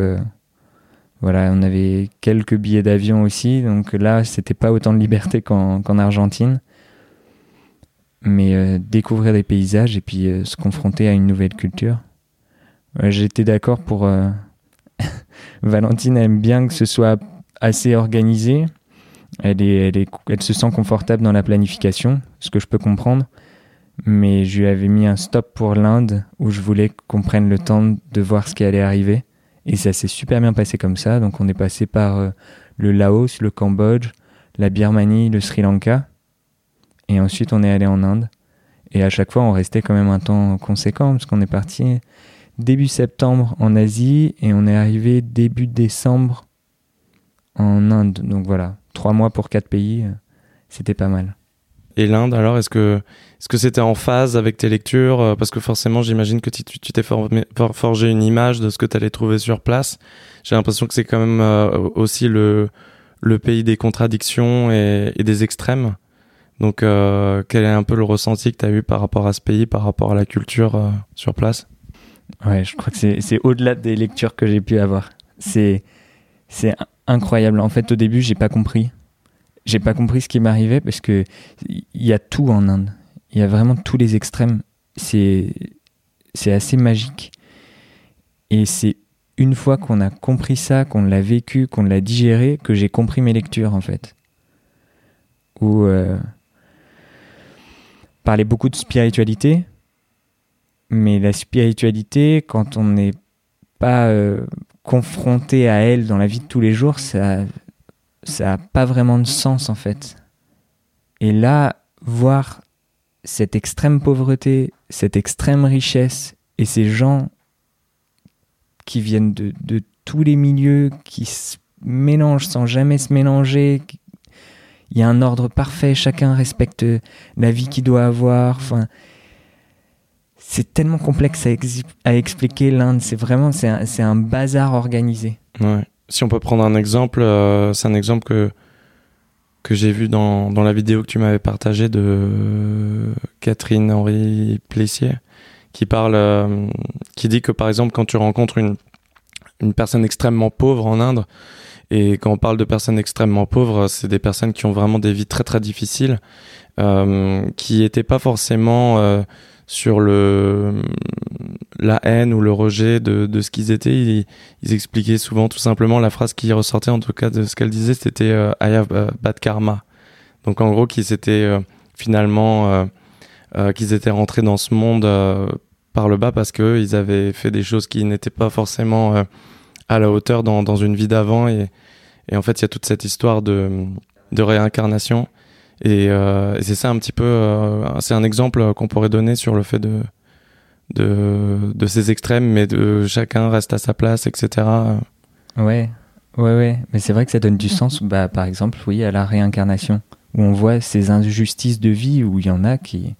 voilà, on avait quelques billets d'avion aussi, donc là, c'était pas autant de liberté *laughs* qu'en Argentine. Mais euh, découvrir des paysages et puis euh, se confronter à une nouvelle culture. J'étais d'accord pour. Euh, *laughs* Valentine aime bien que ce soit assez organisé. Elle, se sent confortable dans la planification, ce que je peux comprendre. Mais je lui avais mis un stop pour l'Inde où je voulais qu'on prenne le temps de voir ce qui allait arriver et ça s'est super bien passé comme ça. Donc on est passé par euh, le Laos, le Cambodge, la Birmanie, le Sri Lanka. Et ensuite on est allé en Inde. Et à chaque fois on restait quand même un temps conséquent parce qu'on est parti début septembre en Asie et on est arrivé début décembre en Inde. Donc voilà, trois mois pour quatre pays, euh, c'était pas mal. Et l'Inde, alors, est-ce que est-ce que c'était en phase avec tes lectures euh, Parce que forcément, j'imagine que tu t'es forgé une image de ce que tu allais trouver sur place. J'ai l'impression que c'est quand même euh, aussi le, le pays des contradictions et, des extrêmes. Donc, euh, quel est un peu le ressenti que tu as eu par rapport à ce pays, par rapport à la culture sur place? Ouais, je crois que c'est au-delà des lectures que j'ai pu avoir. C'est incroyable. En fait, au début, j'ai pas compris j'ai pas compris ce qui m'arrivait parce que il y a tout en Inde. Il y a vraiment tous les extrêmes. C'est c'est assez magique. Et c'est une fois qu'on a compris ça, qu'on l'a vécu, qu'on l'a digéré, que j'ai compris mes lectures en fait. Où euh, parlait beaucoup de spiritualité, mais la spiritualité, quand on n'est pas euh, confronté à elle dans la vie de tous les jours, ça, ça n'a pas vraiment de sens en fait. Et là, voir cette extrême pauvreté, cette extrême richesse et ces gens qui viennent de, tous les milieux, qui se mélangent sans jamais se mélanger, il y a un ordre parfait, chacun respecte la vie qu'il doit avoir. C'est tellement complexe à, expliquer l'Inde. C'est vraiment c'est un, un, bazar organisé. Ouais si on peut prendre un exemple, euh, c'est un exemple que, que j'ai vu dans, dans la vidéo que tu m'avais partagée de Catherine Henri Plessier, qui parle, euh, qui dit que par exemple, quand tu rencontres une, une personne extrêmement pauvre en Inde. Et quand on parle de personnes extrêmement pauvres, c'est des personnes qui ont vraiment des vies très très difficiles, euh, qui n'étaient pas forcément euh, sur le la haine ou le rejet de, de ce qu'ils étaient. Ils, ils, expliquaient souvent tout simplement la phrase qui ressortait en tout cas de ce qu'elle disait, c'était euh, I have bad karma. Donc en gros, qu'ils étaient euh, finalement euh, euh, qu'ils étaient rentrés dans ce monde par le bas parce que ils avaient fait des choses qui n'étaient pas forcément à la hauteur dans, dans une vie d'avant et, et, en fait il y a toute cette histoire de, de réincarnation et, euh, et c'est ça un petit peu euh, c'est un exemple qu'on pourrait donner sur le fait de, de de ces extrêmes mais de chacun reste à sa place etc ouais. Ouais ouais. Mais c'est vrai que ça donne du sens bah par exemple oui à la réincarnation où on voit ces injustices de vie où il y en a qui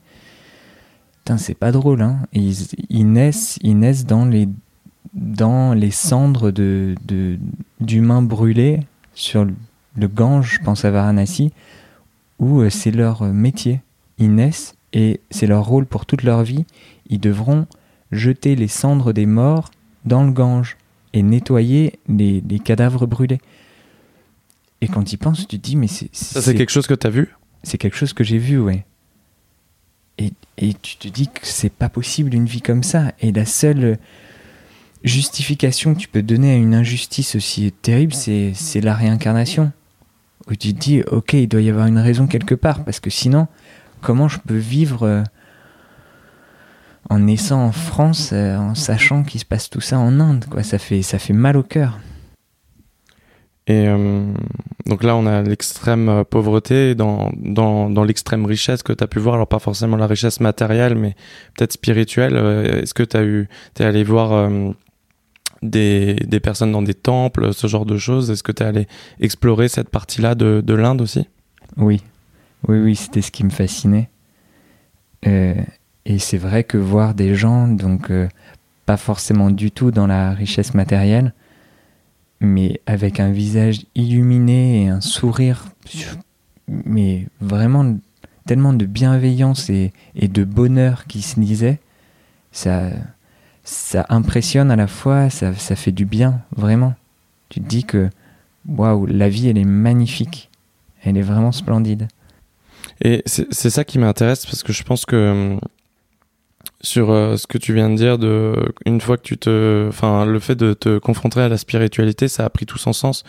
Putain, c'est pas drôle hein. Ils, naissent ils naissent dans les dans les cendres de, de, d'humains brûlés sur le Gange, je pense à Varanasi, où euh, c'est leur métier. Ils naissent et c'est leur rôle pour toute leur vie. Ils devront jeter les cendres des morts dans le Gange et nettoyer les, les cadavres brûlés. Et quand tu y penses, tu te dis, mais c'est. Ça, c'est quelque chose que tu as vu? C'est quelque chose que j'ai vu, ouais. Et, et tu te dis que c'est pas possible une vie comme ça. Et la seule justification que tu peux donner à une injustice aussi terrible, c'est, c'est la réincarnation. Où tu te dis, ok, il doit y avoir une raison quelque part, parce que sinon, comment je peux vivre euh, en naissant en France, euh, en sachant qu'il se passe tout ça en Inde, quoi? Ça fait, ça fait mal au cœur. Et euh, donc là, on a l'extrême pauvreté dans, dans, dans l'extrême richesse que tu as pu voir. Alors, pas forcément la richesse matérielle, mais peut-être spirituelle. Est-ce que tu t'es allé voir des, des personnes dans des temples, ce genre de choses. Est-ce que tu es allé explorer cette partie-là de, de l'Inde aussi? Oui, oui, oui, c'était ce qui me fascinait. Euh, et c'est vrai que voir des gens, donc euh, pas forcément du tout dans la richesse matérielle, mais avec un visage illuminé et un sourire, mais vraiment tellement de bienveillance et, et de bonheur qui se lisait, ça, ça impressionne à la fois, ça, fait du bien, vraiment. Tu te dis que, waouh, la vie, elle est magnifique. Elle est vraiment splendide. Et c'est c'est ça qui m'intéresse parce que je pense que hum, sur euh, ce que tu viens de dire, de une fois que tu te, enfin, le fait de te confronter à la spiritualité, ça a pris tout son sens.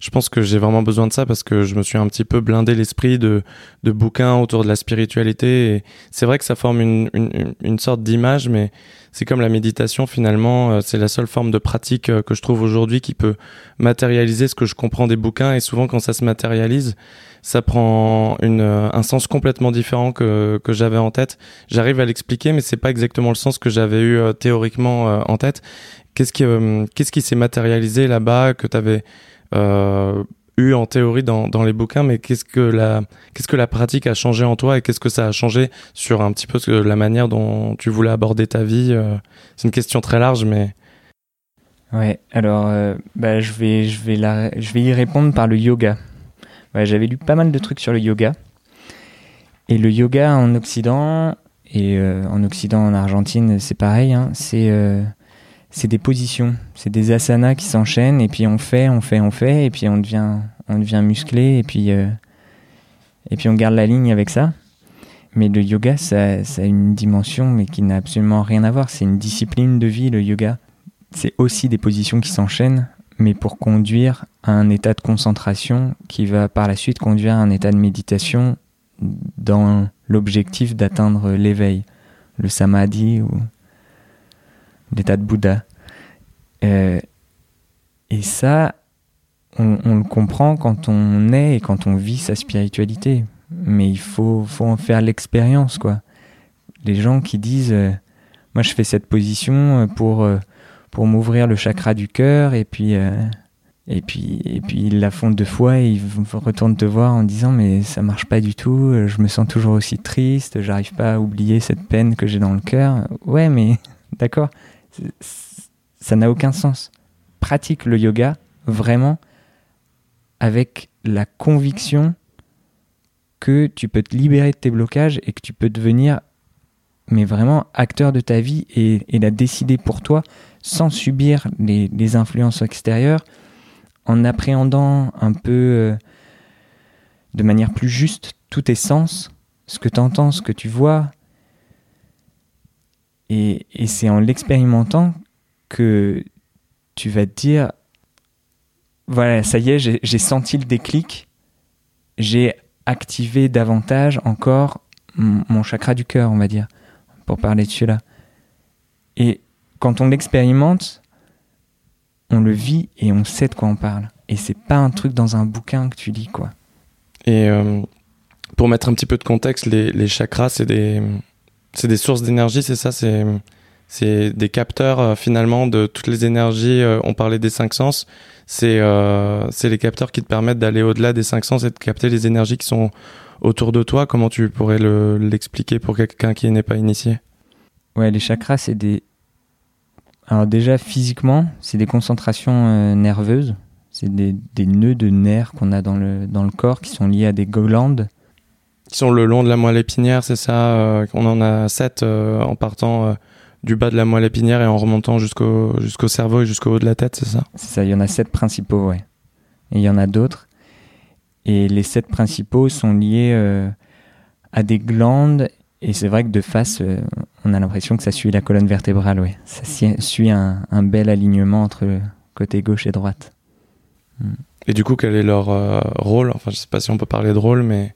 Je pense que j'ai vraiment besoin de ça parce que je me suis un petit peu blindé l'esprit de, de bouquins autour de la spiritualité. Et c'est vrai que ça forme une, une, une sorte d'image, mais c'est comme la méditation finalement. euh, C'est la seule forme de pratique euh, que je trouve aujourd'hui qui peut matérialiser ce que je comprends des bouquins. Et souvent, quand ça se matérialise, ça prend une, euh, un sens complètement différent que, que j'avais en tête. J'arrive à l'expliquer, mais c'est pas exactement le sens que j'avais eu euh, théoriquement euh, en tête. Qu'est-ce qui, euh, qu'est-ce qui s'est matérialisé là-bas que tu avais eu en théorie dans, dans les bouquins, mais qu'est-ce que la qu'est-ce que la pratique a changé en toi et qu'est-ce que ça a changé sur un petit peu la manière dont tu voulais aborder ta vie C'est une question très large, mais Ouais, alors bah, je, vais, je, vais je vais y répondre par le yoga. J'avais lu pas mal de trucs sur le yoga. Et le yoga en Occident, et euh, en Occident, en Argentine, c'est pareil, hein, c'est euh, c'est des positions, c'est des asanas qui s'enchaînent, et puis on fait, on fait, on fait, et puis on devient, on devient musclé, et puis, euh, et puis on garde la ligne avec ça. Mais le yoga, ça, ça a une dimension, mais qui n'a absolument rien à voir. C'est une discipline de vie, le yoga c'est aussi des positions qui s'enchaînent, mais pour conduire à un état de concentration qui va par la suite conduire à un état de méditation dans l'objectif d'atteindre l'éveil, le samadhi ou l'état de Bouddha. Euh, et ça, on, le comprend quand on est et quand on vit sa spiritualité. Mais il faut, faut en faire l'expérience, quoi. Les gens qui disent, euh, moi je fais cette position euh, pour... pour m'ouvrir le chakra du cœur et puis et puis et puis ils la font deux fois et ils retournent te voir en disant mais ça marche pas du tout euh, je me sens toujours aussi triste j'arrive pas à oublier cette peine que j'ai dans le cœur. Ouais mais *laughs* d'accord. Ça n'a aucun sens. Pratique le yoga vraiment avec la conviction que tu peux te libérer de tes blocages et que tu peux devenir mais vraiment acteur de ta vie et la décider pour toi sans subir les, influences extérieures, en appréhendant un peu euh, de manière plus juste tous tes sens, ce que tu entends, ce que tu vois. Et, et c'est en l'expérimentant que tu vas te dire, voilà, ça y est, j'ai senti le déclic, j'ai activé davantage encore mon chakra du cœur, on va dire, pour parler de celui-là. Et quand on l'expérimente, on le vit et on sait de quoi on parle. Et c'est pas un truc dans un bouquin que tu lis, quoi. Et euh, pour mettre un petit peu de contexte, les, chakras, c'est des, c'est des sources d'énergie, c'est ça? C'est c'est des capteurs euh, finalement de toutes les énergies. Euh, on parlait des cinq sens. C'est c'est les capteurs qui te permettent d'aller au-delà des cinq sens et de capter les énergies qui sont autour de toi. Comment tu pourrais l'expliquer pour quelqu'un qui n'est pas initié? Ouais, les chakras, c'est des. Alors, déjà, physiquement, c'est des concentrations nerveuses. C'est des, des, nœuds de nerfs qu'on a dans le, dans le corps qui sont liés à des glandes. Qui sont le long de la moelle épinière, c'est ça euh, On en a sept euh, en partant euh, du bas de la moelle épinière et en remontant jusqu'au jusqu'au cerveau et jusqu'au haut de la tête, c'est ça? C'est ça, il y en a sept principaux, ouais. Et il y en a d'autres. Et les sept principaux sont liés à des glandes. Et c'est vrai que de face, on a l'impression que ça suit la colonne vertébrale, ouais. Ça suit un, un bel alignement entre côté gauche et droite. Et du coup, quel est leur euh, rôle? Enfin, je sais pas si on peut parler de rôle, mais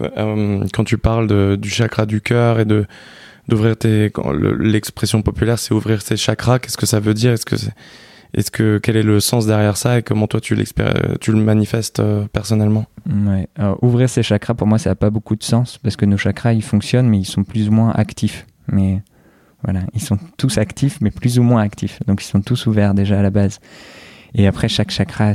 euh, quand tu parles du chakra du cœur et de d'ouvrir tes l'expression populaire c'est ouvrir tes chakras qu'est-ce que ça veut dire? Est-ce que est-ce que quel est le sens derrière ça et comment toi tu le manifestes euh, personnellement? Ouvrir ses chakras pour moi ça n'a pas beaucoup de sens parce que nos chakras ils fonctionnent mais ils sont plus ou moins actifs. Mais voilà ils sont tous actifs mais plus ou moins actifs. Donc ils sont tous ouverts déjà à la base. Et après, chaque chakra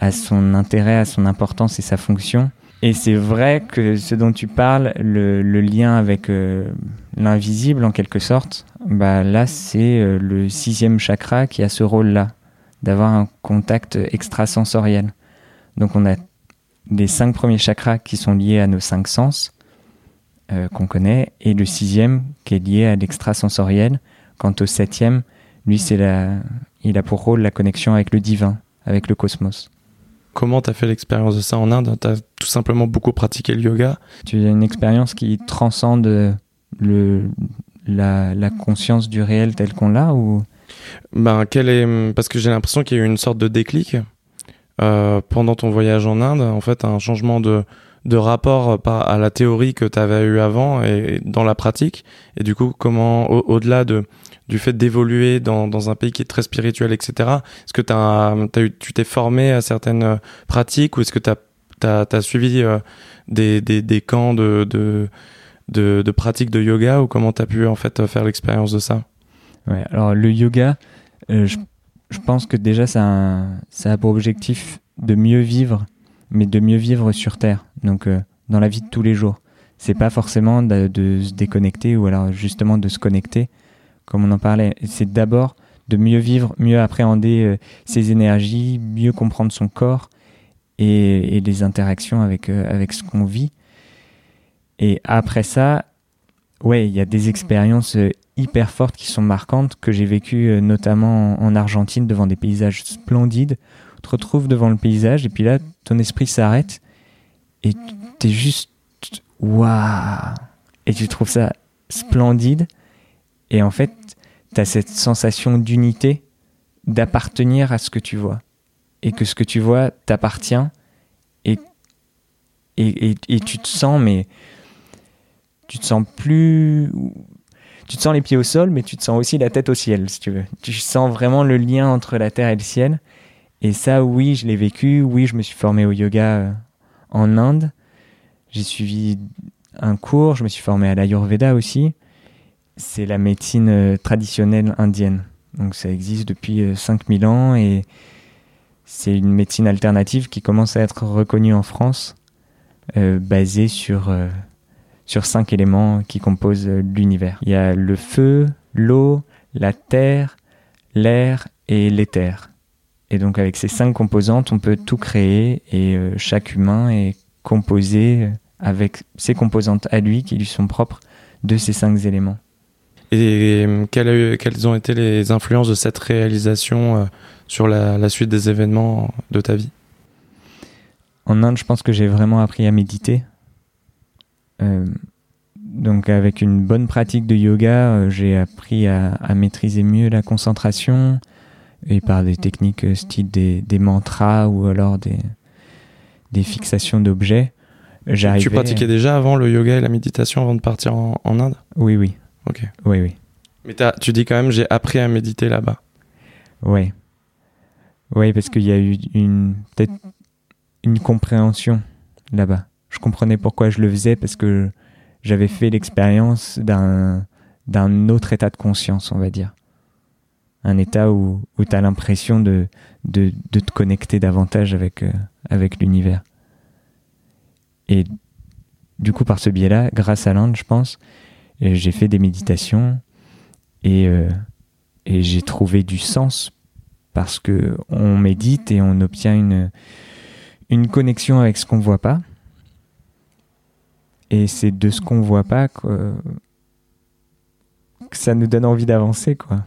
a, son intérêt, a son importance et sa fonction. Et c'est vrai que ce dont tu parles, le, lien avec euh, l'invisible en quelque sorte, bah là c'est euh, le sixième chakra qui a ce rôle-là, d'avoir un contact extrasensoriel. Donc on a les cinq premiers chakras qui sont liés à nos cinq sens euh, qu'on connaît, et le sixième qui est lié à l'extrasensoriel. Quant au septième, lui c'est la, il a pour rôle la connexion avec le divin, avec le cosmos. Comment tu as fait l'expérience de ça en Inde? Tu as tout simplement beaucoup pratiqué le yoga? Tu as une expérience qui transcende le, la, conscience du réel tel qu'on l'a ou? Ben, quel est... Parce que j'ai l'impression qu'il y a eu une sorte de déclic euh, pendant ton voyage en Inde, en fait, un changement de, de rapport à la théorie que tu avais eu avant et dans la pratique. Et du coup, comment, au-delà de du fait d'évoluer dans, dans, un pays qui est très spirituel, etc. Est-ce que as, as eu, tu t'es formé à certaines euh, pratiques ou est-ce que tu as, suivi euh, des, des, des, camps de, de, de, pratiques de yoga ou comment tu as pu en fait faire l'expérience de ça? Ouais, Alors le yoga, euh, je, je, pense que déjà ça a, ça a pour objectif de mieux vivre, mais de mieux vivre sur Terre, donc dans la vie de tous les jours. C'est pas forcément de se déconnecter ou alors justement de se connecter, comme on en parlait. C'est d'abord de mieux vivre, mieux appréhender euh, ses énergies, mieux comprendre son corps et, les interactions avec, euh, avec ce qu'on vit. Et après ça, ouais, il y a des expériences euh, hyper fortes qui sont marquantes que j'ai vécues notamment en, Argentine devant des paysages splendides. Tu te retrouves devant le paysage et puis là, ton esprit s'arrête et tu es juste waouh et tu trouves ça splendide et en fait, tu as cette sensation d'unité, d'appartenir à ce que tu vois. Et que ce que tu vois t'appartient. Et, et, et, tu te sens, mais. Tu te sens plus. Tu te sens les pieds au sol, mais tu te sens aussi la tête au ciel, si tu veux. Tu sens vraiment le lien entre la terre et le ciel. Et ça, oui, je l'ai vécu. Oui, je me suis formé au yoga euh, en Inde. J'ai suivi un cours. Je me suis formé à l'Ayurveda aussi c'est la médecine euh, traditionnelle indienne. Donc ça existe depuis 5000 euh, ans et c'est une médecine alternative qui commence à être reconnue en France, euh, basée sur, sur cinq éléments qui composent l'univers. Il y a le feu, l'eau, la terre, l'air et l'éther. Et donc avec ces cinq composantes, on peut tout créer et chaque humain est composé avec ses composantes à lui qui lui sont propres de ces cinq éléments. Et quelles, quelles, ont été les influences de cette réalisation sur la, la, suite des événements de ta vie? En Inde, je pense que j'ai vraiment appris à méditer. Euh, donc avec une bonne pratique de yoga, euh, j'ai appris à, à, maîtriser mieux la concentration et par des techniques euh, style des, des mantras ou alors des, des fixations d'objets. Tu pratiquais déjà avant le yoga et la méditation avant de partir en, en Inde? Oui, oui. Ok. Oui, oui. Mais tu dis quand même j'ai appris à méditer là-bas. Oui. Oui, parce qu'il y a eu une peut-être une compréhension là-bas. Je comprenais pourquoi je le faisais parce que j'avais fait l'expérience d'un d'un autre état de conscience, on va dire. Un état où, où tu as l'impression de, de, de, te connecter davantage avec, euh, avec l'univers. Et du coup, par ce biais-là, grâce à l'Inde, je pense, j'ai fait des méditations et, euh, et j'ai trouvé du sens parce que on médite et on obtient une, une connexion avec ce qu'on voit pas. Et c'est de ce qu'on voit pas que, ça nous donne envie d'avancer, quoi.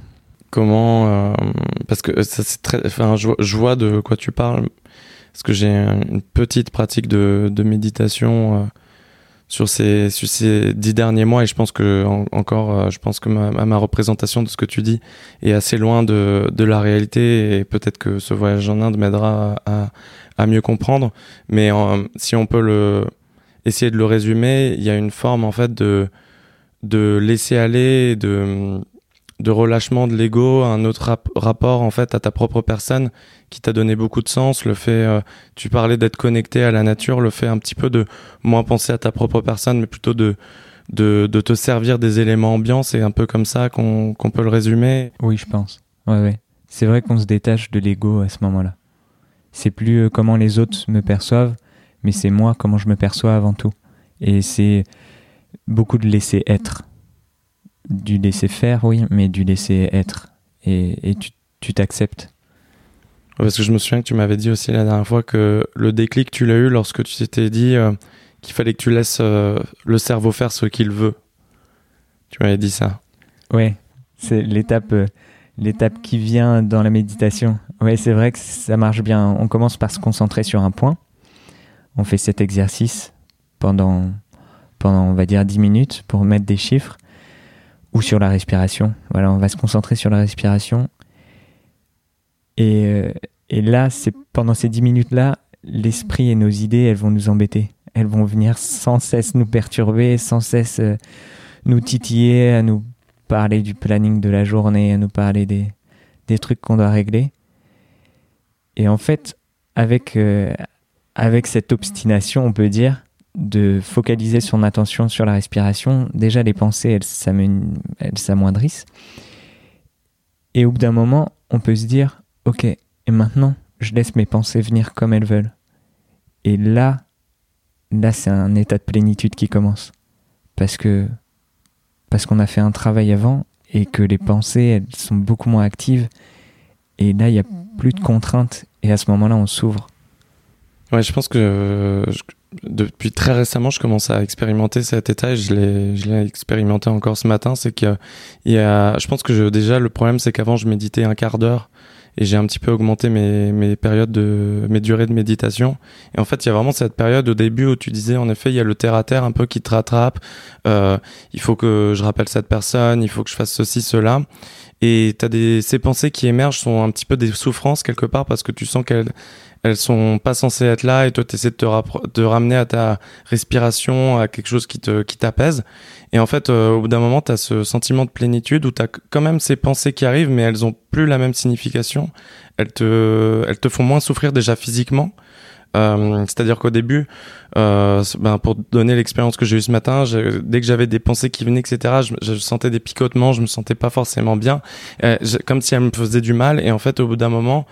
Comment euh, Parce que ça c'est très. Enfin, je, je, vois de quoi tu parles. Parce que j'ai une petite pratique de, de méditation. Euh, sur ces, sur ces dix derniers mois et je pense que encore euh, je pense que ma, ma, représentation de ce que tu dis est assez loin de, de la réalité et peut-être que ce voyage en Inde m'aidera à, à, mieux comprendre. Mais si on peut le essayer de le résumer il y a une forme en fait de de laisser aller de de relâchement de l'ego, un autre rapport en fait à ta propre personne qui t'a donné beaucoup de sens, le fait, euh, tu parlais d'être connecté à la nature, le fait un petit peu de moins penser à ta propre personne, mais plutôt de de, de te servir des éléments ambiants, c'est un peu comme ça qu'on qu'on peut le résumer. Oui, je pense. Ouais, ouais. C'est vrai qu'on se détache de l'ego à ce moment-là. C'est plus euh, comment les autres me perçoivent, mais c'est moi comment je me perçois avant tout. Et c'est beaucoup de laisser être du laisser faire, oui, mais du laisser être. Et, et tu t'acceptes. Parce que je me souviens que tu m'avais dit aussi la dernière fois que le déclic, tu l'as eu lorsque tu t'étais dit euh, qu'il fallait que tu laisses euh, le cerveau faire ce qu'il veut. Tu m'avais dit ça. Ouais, c'est l'étape, euh, l'étape qui vient dans la méditation. Ouais, c'est vrai que ça marche bien. On commence par se concentrer sur un point. On fait cet exercice pendant, pendant on va dire, 10 minutes pour mettre des chiffres ou sur la respiration. Voilà, on va se concentrer sur la respiration. Et, euh, et là, c'est pendant ces dix minutes-là, l'esprit et nos idées, elles vont nous embêter. Elles vont venir sans cesse nous perturber, sans cesse euh, nous titiller, à nous parler du planning de la journée, à nous parler des, des trucs qu'on doit régler. Et en fait, avec, euh, avec cette obstination, on peut dire, de focaliser son attention sur la respiration, déjà les pensées, elles s'amoindrissent. Et au bout d'un moment, on peut se dire, ok, et maintenant, je laisse mes pensées venir comme elles veulent. Et là, là, c'est un état de plénitude qui commence. Parce que, parce qu'on a fait un travail avant et que les pensées, elles sont beaucoup moins actives. Et là, il n'y a plus de contraintes. Et à ce moment-là, on s'ouvre. Ouais, je pense que depuis très récemment, je commence à expérimenter cet état et je l'ai, expérimenté encore ce matin. C'est qu'il y a, je pense que je, déjà, le problème, c'est qu'avant, je méditais un quart d'heure et j'ai un petit peu augmenté mes, mes périodes de, mes durées de méditation. Et en fait, il y a vraiment cette période au début où tu disais, en effet, il y a le terre à terre un peu qui te rattrape. Euh, il faut que je rappelle cette personne, il faut que je fasse ceci, cela. Et t'as des, ces pensées qui émergent sont un petit peu des souffrances quelque part parce que tu sens qu'elles, elles sont pas censées être là et toi tu essaies de te de ramener à ta respiration à quelque chose qui te qui t'apaise et en fait euh, au bout d'un moment tu as ce sentiment de plénitude où tu as quand même ces pensées qui arrivent mais elles ont plus la même signification elles te elles te font moins souffrir déjà physiquement euh, c'est-à-dire qu'au début, euh, ben pour donner l'expérience que j'ai eue ce matin, dès que j'avais des pensées qui venaient, etc., je, je, sentais des picotements, je me sentais pas forcément bien, euh, comme si elles me faisaient du mal. Et en fait, au bout d'un moment,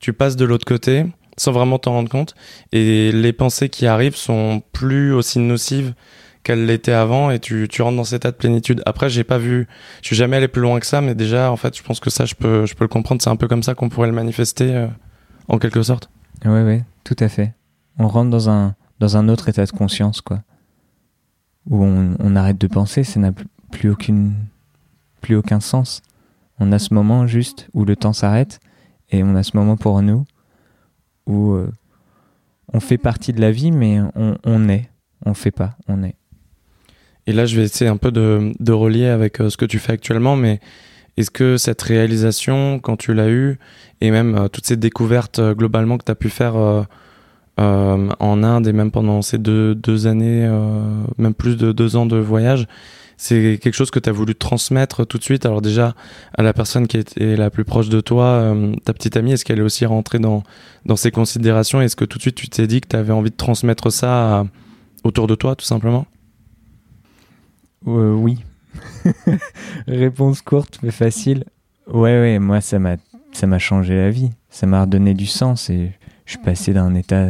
tu passes de l'autre côté sans vraiment t'en rendre compte. Et les pensées qui arrivent sont plus aussi nocives qu'elles l'étaient avant et tu, tu rentres dans cet état de plénitude. Après, j'ai pas vu, je suis jamais allé plus loin que ça, mais déjà, en fait, je pense que ça, je peux, je peux le comprendre. C'est un peu comme ça qu'on pourrait le manifester, euh, en quelque sorte. Ouais, ouais, tout à fait. On rentre dans un, dans un autre état de conscience, quoi. Où on, on arrête de penser, ça n'a plus aucune, plus aucun sens. On a ce moment juste où le temps s'arrête et on a ce moment pour nous où euh, on fait partie de la vie, mais on, est. On fait pas, on est. Et là, je vais essayer un peu de, de relier avec euh, ce que tu fais actuellement, mais est-ce que cette réalisation, quand tu l'as eue, et même euh, toutes ces découvertes globalement que tu as pu faire en Inde et même pendant ces deux, deux années, même plus de deux ans de voyage, c'est quelque chose que tu as voulu transmettre tout de suite Alors déjà, à la personne qui est la plus proche de toi, ta petite amie, est-ce qu'elle est aussi rentrée dans, ces considérations? Est-ce que tout de suite tu t'es dit que tu avais envie de transmettre ça autour de toi, tout simplement? Euh, oui. *laughs* Réponse courte mais facile. Ouais, ouais, moi ça m'a ça m'a changé la vie. Ça m'a redonné du sens et je suis passé d'un état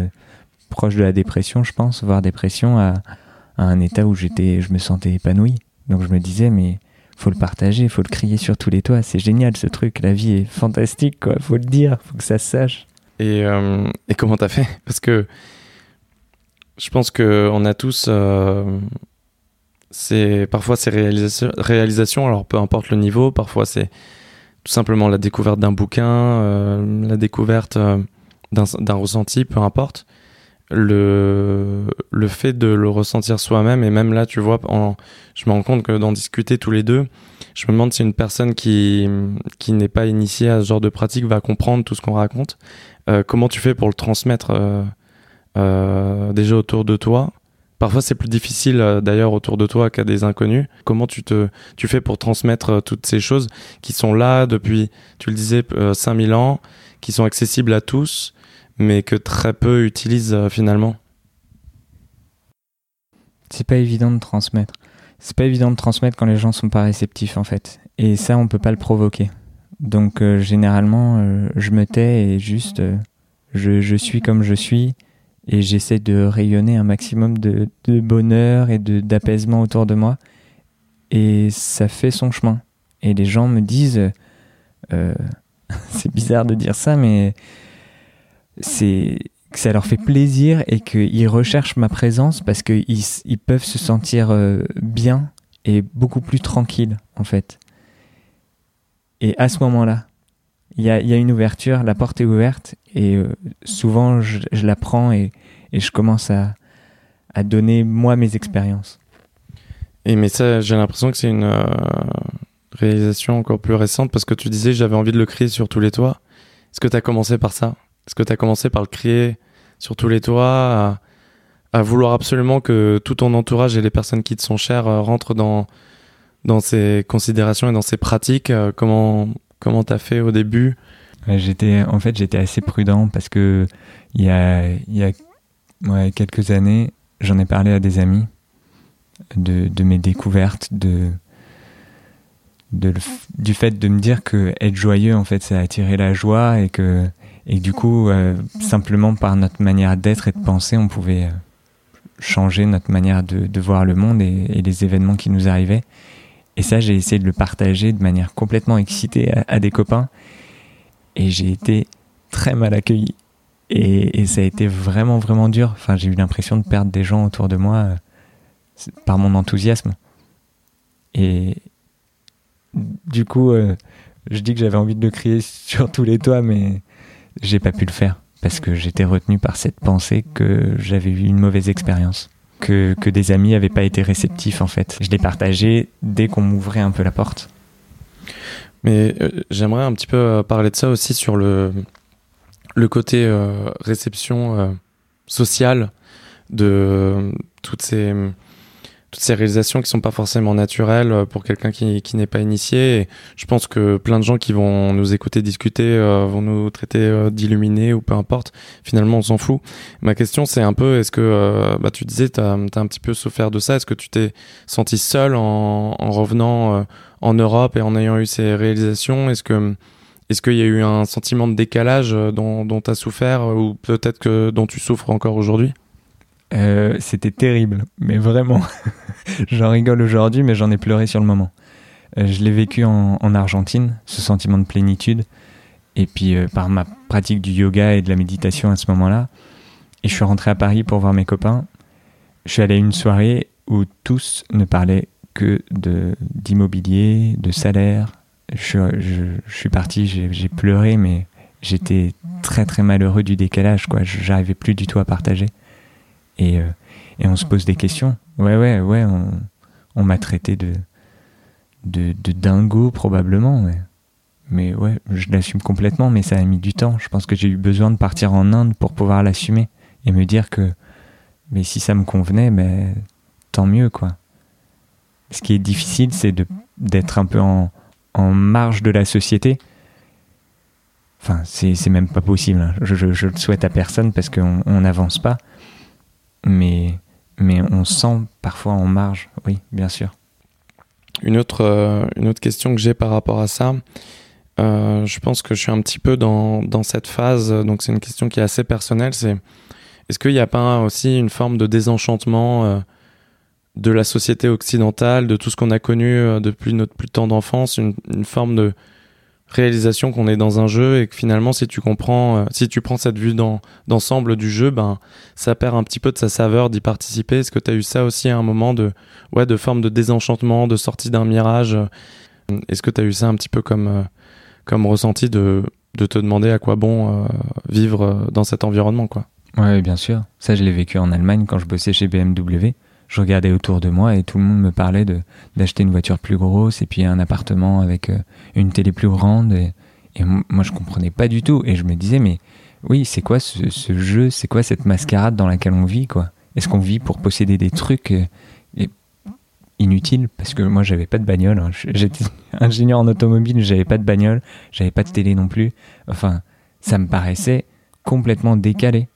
proche de la dépression, je pense, voire dépression, à, à un état où j'étais, je me sentais épanoui. Donc je me disais, mais faut le partager, faut le crier sur tous les toits. C'est génial ce truc, la vie est fantastique, quoi. Faut le dire, faut que ça se sache. Et, euh, et comment t'as fait? Parce que je pense que on a tous euh, c'est parfois c'est réalisation, réalisation, alors peu importe le niveau, parfois c'est tout simplement la découverte d'un bouquin, euh, la découverte euh, d'un ressenti, peu importe. Le, le fait de le ressentir soi-même, et même là, tu vois, je me rends compte que d'en discuter tous les deux, je me demande si une personne qui, qui n'est pas initiée à ce genre de pratique va comprendre tout ce qu'on raconte. Euh, comment tu fais pour le transmettre déjà autour de toi? Parfois, c'est plus difficile euh, d'ailleurs autour de toi qu'à des inconnus. Comment tu te, tu fais pour transmettre euh, toutes ces choses qui sont là depuis, tu le disais, 5000 euh, ans, qui sont accessibles à tous, mais que très peu utilisent finalement C'est pas évident de transmettre. C'est pas évident de transmettre quand les gens sont pas réceptifs en fait. Et ça, on peut pas le provoquer. Donc généralement, je me tais et juste, je, je suis comme je suis et j'essaie de rayonner un maximum de, de bonheur et d'apaisement autour de moi. Et ça fait son chemin. Et les gens me disent, euh, *laughs* c'est bizarre de dire ça, mais c'est que ça leur fait plaisir et qu'ils recherchent ma présence parce qu'ils ils peuvent se sentir euh, bien et beaucoup plus tranquilles en fait. Et à ce moment-là, il y a, y a, une ouverture, la porte est ouverte et euh, souvent je, je, la prends et, et je commence à, à, donner moi mes expériences. Et mais ça, j'ai l'impression que c'est une euh, réalisation encore plus récente parce que tu disais j'avais envie de le crier sur tous les toits. Est-ce que tu as commencé par ça? Est-ce que tu as commencé par le crier sur tous les toits à, vouloir absolument que tout ton entourage et les personnes qui te sont chères euh, rentrent dans, dans ces considérations et dans ces pratiques Comment comment t'as fait au début? J'étais, en fait, j'étais assez prudent parce que il y a, y a quelques années, j'en ai parlé à des amis de, de mes découvertes, de, de, du fait de me dire que être joyeux, en fait, ça attirer la joie et que, et du coup, euh, simplement par notre manière d'être et de penser, on pouvait euh, changer notre manière de, voir le monde et, les événements qui nous arrivaient. Et ça, j'ai essayé de le partager de manière complètement excitée à, des copains. Et j'ai été très mal accueilli. Et, ça a été vraiment, vraiment dur. Enfin, j'ai eu l'impression de perdre des gens autour de moi euh, par mon enthousiasme. Et du coup, je dis que j'avais envie de le crier *laughs* sur tous les toits, mais j'ai pas pu le faire parce que j'étais retenu par cette pensée que j'avais eu une mauvaise expérience que, que des amis n'avaient pas été réceptifs en fait. Je l'ai partagé dès qu'on m'ouvrait un peu la porte. Mais euh, j'aimerais un petit peu euh, parler de ça aussi sur le, le côté euh, réception sociale de toutes ces toutes ces réalisations qui sont pas forcément naturelles euh, pour quelqu'un qui, qui n'est pas initié. Je pense que plein de gens qui vont nous écouter discuter euh, vont nous traiter euh, d'illuminés ou peu importe. Finalement, on s'en fout. Ma question, c'est un peu, est-ce que, bah, tu disais, tu as, un petit peu souffert de ça. Est-ce que tu t'es senti seul en, en revenant en Europe et en ayant eu ces réalisations? Est-ce que est-ce qu'il y a eu un sentiment de décalage dont, dont tu as souffert ou peut-être que dont tu souffres encore aujourd'hui? Euh, c'était terrible, mais vraiment. *laughs* j'en rigole aujourd'hui, mais j'en ai pleuré sur le moment. Euh, je l'ai vécu en, en, Argentine, ce sentiment de plénitude, et puis euh, par ma pratique du yoga et de la méditation à ce moment-là. Et je suis rentré à Paris pour voir mes copains. Je suis allé à une soirée où tous ne parlaient que d'immobilier, de, salaire. Je, suis parti, j'ai pleuré, mais j'étais très très malheureux du décalage. quoi. J'arrivais plus du tout à partager. Et, euh, et, on se pose des questions. Ouais, ouais, ouais, on, on m'a traité de, de, de, dingo probablement. Ouais. Mais ouais, je l'assume complètement, mais ça a mis du temps. Je pense que j'ai eu besoin de partir en Inde pour pouvoir l'assumer et me dire que mais si ça me convenait, ben, tant mieux quoi. Ce qui est difficile, c'est d'être un peu en, en, marge de la société. Enfin, c'est même pas possible. Hein. Je, je, le souhaite à personne parce qu'on n'avance pas. Mais, mais on sent parfois en marge, oui, bien sûr. Une autre, euh, une autre question que j'ai par rapport à ça, euh, je pense que je suis un petit peu dans, dans cette phase, donc c'est une question qui est assez personnelle, c'est est-ce qu'il n'y a pas aussi une forme de désenchantement euh, de la société occidentale, de tout ce qu'on a connu depuis notre plus temps d'enfance, une, forme de réalisation qu'on est dans un jeu et que finalement si tu comprends, euh, si tu prends cette vue d'ensemble du jeu, ben ça perd un petit peu de sa saveur d'y participer. Est-ce que tu as eu ça aussi à un moment de, ouais, de forme de désenchantement, de sortie d'un mirage Est-ce que tu as eu ça un petit peu comme, comme ressenti de, de te demander à quoi bon vivre dans cet environnement quoi? Ouais, bien sûr. Ça, je l'ai vécu en Allemagne quand je bossais chez BMW. Je regardais autour de moi et tout le monde me parlait d'acheter une voiture plus grosse et puis un appartement avec euh, une télé plus grande. Et, moi, je comprenais pas du tout. Et je me disais, mais oui, c'est quoi ce, ce jeu? C'est quoi cette mascarade dans laquelle on vit, quoi? Est-ce qu'on vit pour posséder des trucs euh, inutiles? Parce que moi, j'avais pas de bagnole. Hein. J'étais *laughs* ingénieur en automobile, j'avais pas de bagnole, j'avais pas de télé non plus. Enfin, ça me paraissait complètement décalé.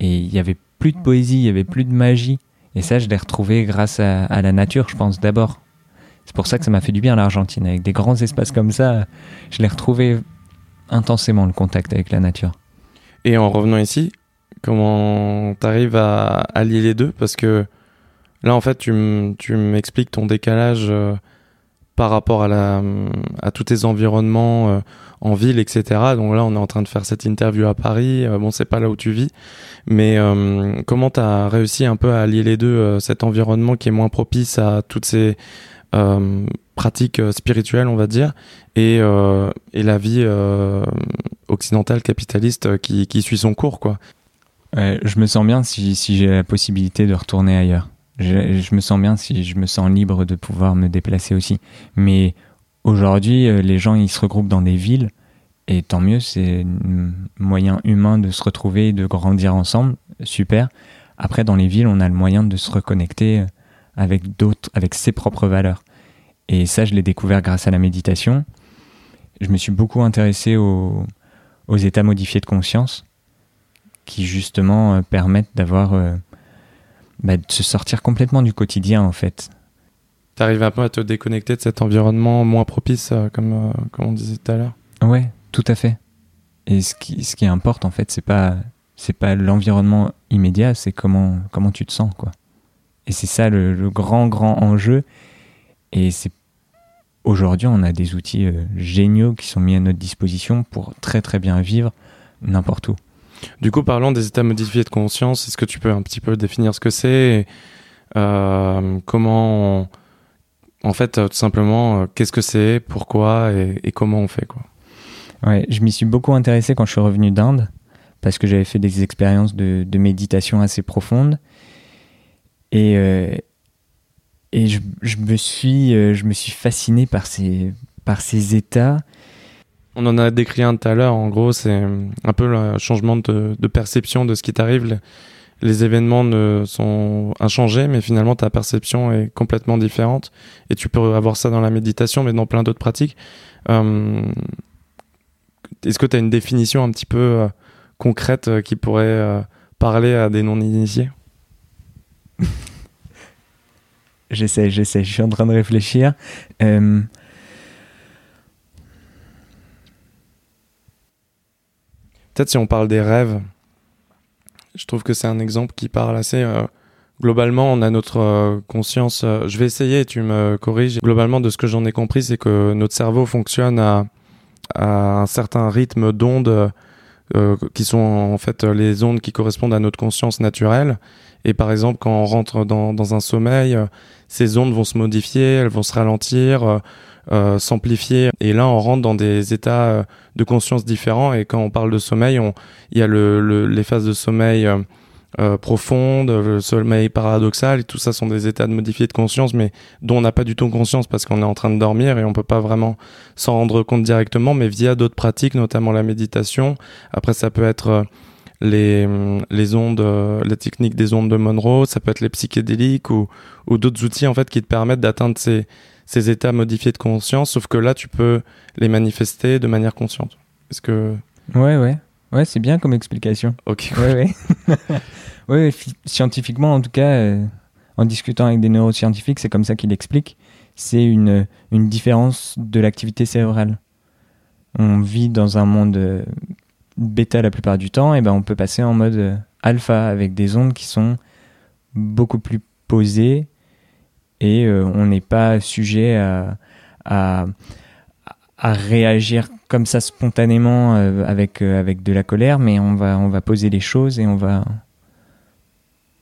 Et il y avait plus de poésie, il y avait plus de magie. Et ça, je l'ai retrouvé grâce à, la nature, je pense, d'abord. C'est pour ça que ça m'a fait du bien l'Argentine. Avec des grands espaces comme ça, je l'ai retrouvé intensément le contact avec la nature. Et en revenant ici, comment t'arrives à allier les deux? Parce que là, en fait, tu m'expliques ton décalage euh, par rapport à, la, à tous tes environnements euh, en ville, etc. Donc là, on est en train de faire cette interview à Paris. Euh, bon, c'est pas là où tu vis, mais euh, comment tu as réussi un peu à allier les deux, cet environnement qui est moins propice à toutes ces pratiques spirituelles, on va dire, et, la vie occidentale capitaliste qui, suit son cours, quoi? je me sens bien si j'ai la possibilité de retourner ailleurs. Je, me sens bien si je me sens libre de pouvoir me déplacer aussi. Mais aujourd'hui, euh, les gens ils se regroupent dans des villes et tant mieux, c'est un moyen humain de se retrouver et de grandir ensemble, super. Après, dans les villes, on a le moyen de se reconnecter euh, avec d'autres, avec ses propres valeurs. Et ça, je l'ai découvert grâce à la méditation. Je me suis beaucoup intéressé aux, états modifiés de conscience qui justement euh, permettent d'avoir bah, de se sortir complètement du quotidien en fait. T'arrives un peu à te déconnecter de cet environnement moins propice, euh, comme, euh, comme on disait tout à l'heure? Ouais, tout à fait. Et ce qui, ce qui importe en fait, c'est pas c'est pas l'environnement immédiat, c'est comment comment tu te sens quoi. Et c'est ça le, grand grand enjeu. Et c'est aujourd'hui on a des outils euh, géniaux qui sont mis à notre disposition pour très très bien vivre n'importe où. Du coup, parlons des états modifiés de conscience. Est-ce que tu peux un petit peu définir ce que c'est euh, Comment, en fait, tout simplement, euh, qu'est-ce que c'est, pourquoi et, comment on fait quoi? Ouais, je m'y suis beaucoup intéressé quand je suis revenu d'Inde parce que j'avais fait des expériences de, méditation assez profondes et euh, et je, me suis je me suis fasciné par ces par ces états on en a décrit un tout à l'heure. En gros, c'est un peu le changement de, perception de ce qui t'arrive. Les, événements ne sont inchangés, mais finalement ta perception est complètement différente. Et tu peux avoir ça dans la méditation, mais dans plein d'autres pratiques. Euh, est-ce que tu as une définition un petit peu euh, concrète euh, qui pourrait parler à des non-initiés? *laughs* J'essaie, j'essaie. Je suis en train de réfléchir. Peut-être si on parle des rêves, je trouve que c'est un exemple qui parle assez. Euh, globalement, on a notre euh, conscience. Euh, je vais essayer, tu me corriges. Globalement, de ce que j'en ai compris, c'est que notre cerveau fonctionne à, à un certain rythme d'onde qui sont en fait les ondes qui correspondent à notre conscience naturelle. Et par exemple, quand on rentre dans, dans un sommeil, ces ondes vont se modifier, elles vont se ralentir, euh, s'amplifier. Et là, on rentre dans des états euh, de conscience différents. Et quand on parle de sommeil, on, il y a le, les phases de sommeil euh, euh, profondes, le sommeil paradoxal. Et tout ça sont des états de modifié de conscience, mais dont on n'a pas du tout conscience parce qu'on est en train de dormir et on peut pas vraiment s'en rendre compte directement, mais via d'autres pratiques, notamment la méditation. Après, ça peut être les, les ondes, la technique des ondes de Monroe, ça peut être les psychédéliques ou, ou d'autres outils en fait qui te permettent d'atteindre ces, ces états modifiés de conscience, sauf que là, tu peux les manifester de manière consciente. Est-ce que... Ouais, ouais. Ouais, c'est bien comme explication. Ok. Ouais, ouais. *laughs* ouais, scientifiquement, en tout cas, euh, en discutant avec des neuroscientifiques, c'est comme ça qu'il explique. C'est une, une différence de l'activité cérébrale. On vit dans un monde euh, bêta la plupart du temps, et ben on peut passer en mode euh, alpha avec des ondes qui sont beaucoup plus posées et euh, on n'est pas sujet à, à, réagir comme ça spontanément euh, avec, euh, avec de la colère, mais on va, on va poser les choses et on va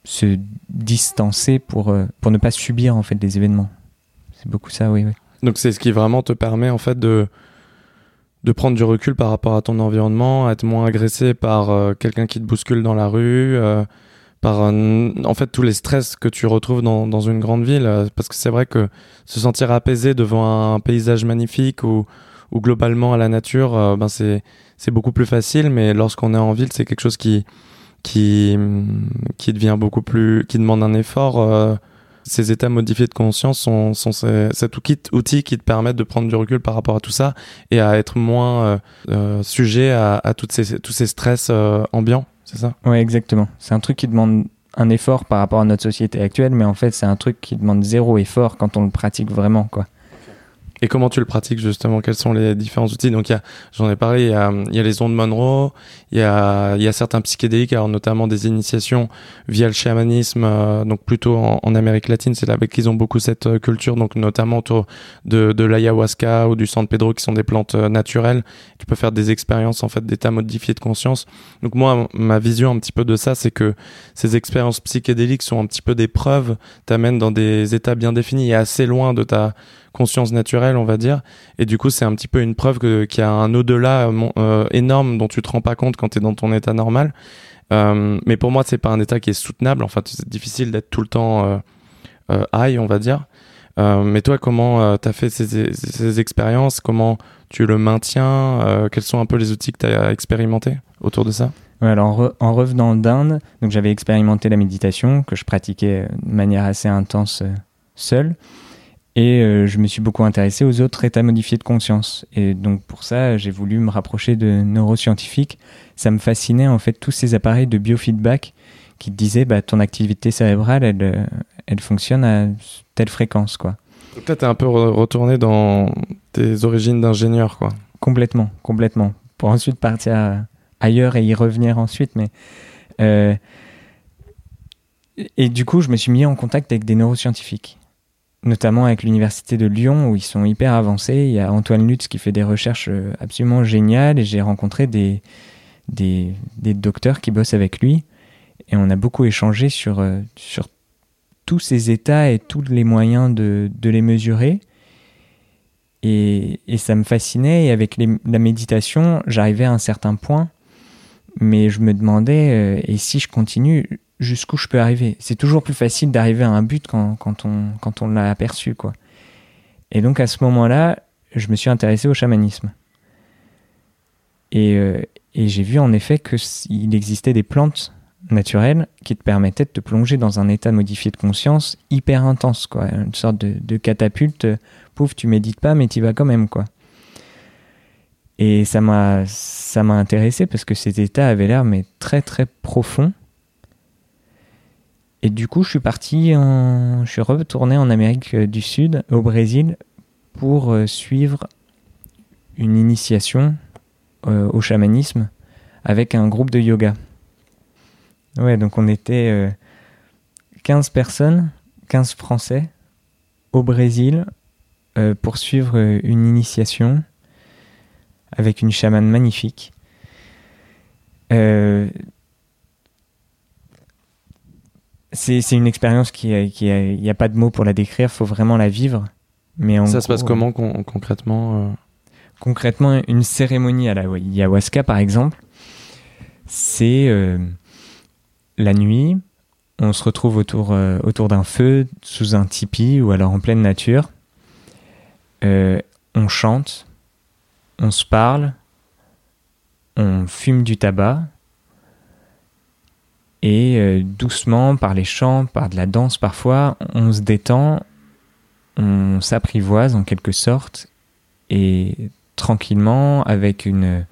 se distancer pour, pour ne pas subir en fait des événements. C'est beaucoup ça, oui. Donc c'est ce qui vraiment te permet en fait de, de prendre du recul par rapport à ton environnement, être moins agressé par quelqu'un qui te bouscule dans la rue, par en fait tous les stress que tu retrouves dans, dans une grande ville euh, parce que c'est vrai que se sentir apaisé devant un paysage magnifique ou, ou globalement à la nature euh, ben c'est beaucoup plus facile mais lorsqu'on est en ville c'est quelque chose qui qui qui devient beaucoup plus qui demande un effort euh, ces états modifiés de conscience sont, sont cet outil, qui te permet de prendre du recul par rapport à tout ça et à être moins sujet à, à toutes ces, tous ces stress ambiants c'est ça? Ouais, exactement. C'est un truc qui demande un effort par rapport à notre société actuelle, mais en fait, c'est un truc qui demande zéro effort quand on le pratique vraiment, quoi. Et comment tu le pratiques justement? Quels sont les différents outils? Donc, j'en ai parlé, il y, a, y a, les ondes Monroe, il y a, y a certains psychédéliques, alors notamment des initiations via le chamanisme, euh, donc plutôt en, en, Amérique latine, c'est là qu'ils ont beaucoup cette euh, culture, donc notamment autour de, de l'ayahuasca ou du San Pedro, qui sont des plantes euh, naturelles, qui peuvent faire des expériences en fait d'état modifié de conscience. Donc moi, ma vision un petit peu de ça, c'est que ces expériences psychédéliques sont un petit peu des preuves, t'amènent dans des états bien définis. Et assez loin de ta conscience naturelle, on va dire. Et du coup, c'est un petit peu une preuve qu'il y a un au-delà euh, euh, énorme dont tu te rends pas compte quand tu es dans ton état normal. Euh, mais pour moi, c'est pas un état qui est soutenable. En fait, c'est difficile d'être tout le temps high, on va dire. mais toi, comment tu as fait ces, ces, expériences? Comment tu le maintiens? Quels sont un peu les outils que tu as expérimentés autour de ça? Alors en, revenant d'Inde, donc j'avais expérimenté la méditation que je pratiquais de manière assez intense seul. Et euh, je me suis beaucoup intéressé aux autres états modifiés de conscience. Et donc pour ça, j'ai voulu me rapprocher de neuroscientifiques. Ça me fascinait en fait tous ces appareils de biofeedback qui te disaient bah, ton activité cérébrale, elle, euh, elle fonctionne à telle fréquence. quoi. Donc là, tu un peu retourné dans tes origines d'ingénieur. quoi. Complètement, complètement. Pour ensuite partir ailleurs et y revenir ensuite. Mais, euh, Et du coup, je me suis mis en contact avec des neuroscientifiques notamment avec l'université de Lyon où ils sont hyper avancés. Il y a Antoine Lutz qui fait des recherches euh, absolument géniales et j'ai rencontré des, des, docteurs qui bossent avec lui et on a beaucoup échangé sur, euh, tous ces états et tous les moyens de, de les mesurer. Et, et, ça me fascinait et avec la méditation, j'arrivais à un certain point, mais je me demandais, euh, et si je continue, jusqu'où je peux arriver. C'est toujours plus facile d'arriver à un but quand, quand on, quand on l'a aperçu, quoi. Et donc à ce moment-là, je me suis intéressé au chamanisme. Et, euh, et j'ai vu en effet qu'il existait des plantes naturelles qui te permettaient de te plonger dans un état modifié de conscience hyper intense, quoi. Une sorte de, catapulte. Pouf, tu médites pas, mais tu vas quand même, quoi. Et ça m'a, ça m'a intéressé parce que ces états avaient l'air mais très très profonds et du coup, je suis parti, en... je suis retourné en Amérique du Sud, au Brésil, pour euh, suivre une initiation euh, au chamanisme avec un groupe de yoga. Ouais, donc on était 15 euh, personnes, 15 Français, au Brésil, pour suivre une initiation avec une chamane magnifique. Euh, c'est une expérience qui, il n'y a, pas de mots pour la décrire, faut vraiment la vivre. Mais ça se passe comment concrètement euh Concrètement, une cérémonie à la ayahuasca, par exemple, c'est euh, la nuit, on se retrouve autour, euh, autour d'un feu, sous un tipi ou alors en pleine nature. on chante, on se parle, on fume du tabac, et euh, doucement, par les chants, par de la danse parfois, on se détend, on s'apprivoise en quelque sorte, et tranquillement, avec une,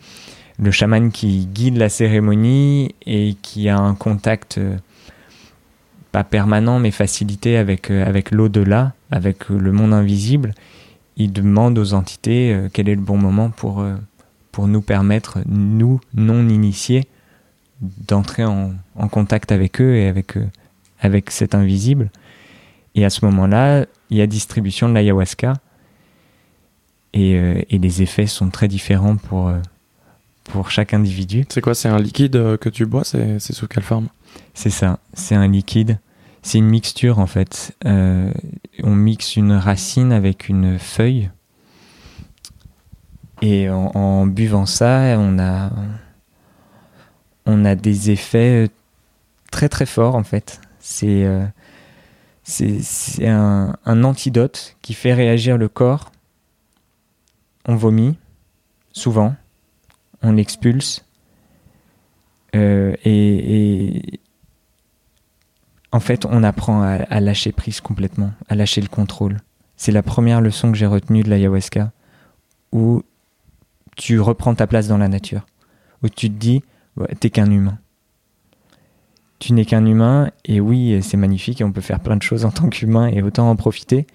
le chaman qui guide la cérémonie et qui a un contact euh, pas permanent mais facilité avec, euh, avec l'au-delà, avec le monde invisible, il demande aux entités quel est le bon moment pour, pour nous permettre, nous, non initiés, d'entrer en, contact avec eux et avec, eux, avec cet invisible. Et à ce moment-là, il y a distribution de l'ayahuasca. Et, euh, et, les effets sont très différents pour, euh, pour chaque individu. C'est quoi? C'est un liquide euh, que tu bois? C'est sous quelle forme? C'est ça, c'est un liquide. C'est une mixture en fait. on mixe une racine avec une feuille. Et en, en buvant ça, on a, on a des effets euh, très très forts en fait. C'est euh, c'est un, antidote qui fait réagir le corps. On vomit, souvent, on l'expulse, euh, et, en fait, on apprend à, à, lâcher prise complètement, à lâcher le contrôle. C'est la première leçon que j'ai retenue de l'ayahuasca, où tu reprends ta place dans la nature, où tu te dis, t'es qu'un humain. Tu n'es qu'un humain, et oui, c'est magnifique, et on peut faire plein de choses en tant qu'humain, et autant en profiter,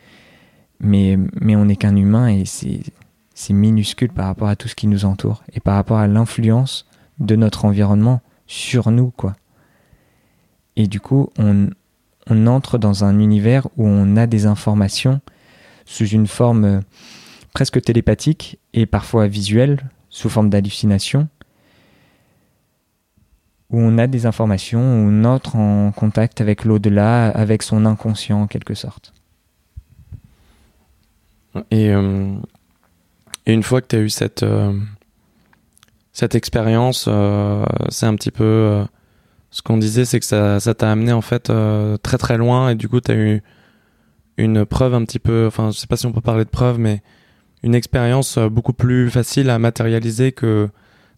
mais, on n'est qu'un humain, et c'est minuscule par rapport à tout ce qui nous entoure, et par rapport à l'influence de notre environnement sur nous, quoi. Et du coup, on, on entre dans un univers où on a des informations sous une forme euh, presque télépathique et parfois visuelle, sous forme d'hallucination, où on a des informations, où on entre en contact avec l'au-delà, avec son inconscient en quelque sorte. Et, euh, une fois que tu as eu cette, euh, expérience, euh, c'est un petit peu ce qu'on disait, c'est que ça t'a amené en fait très très loin et du coup tu as eu une preuve un petit peu, enfin je sais pas si on peut parler de preuve, mais une expérience beaucoup plus facile à matérialiser que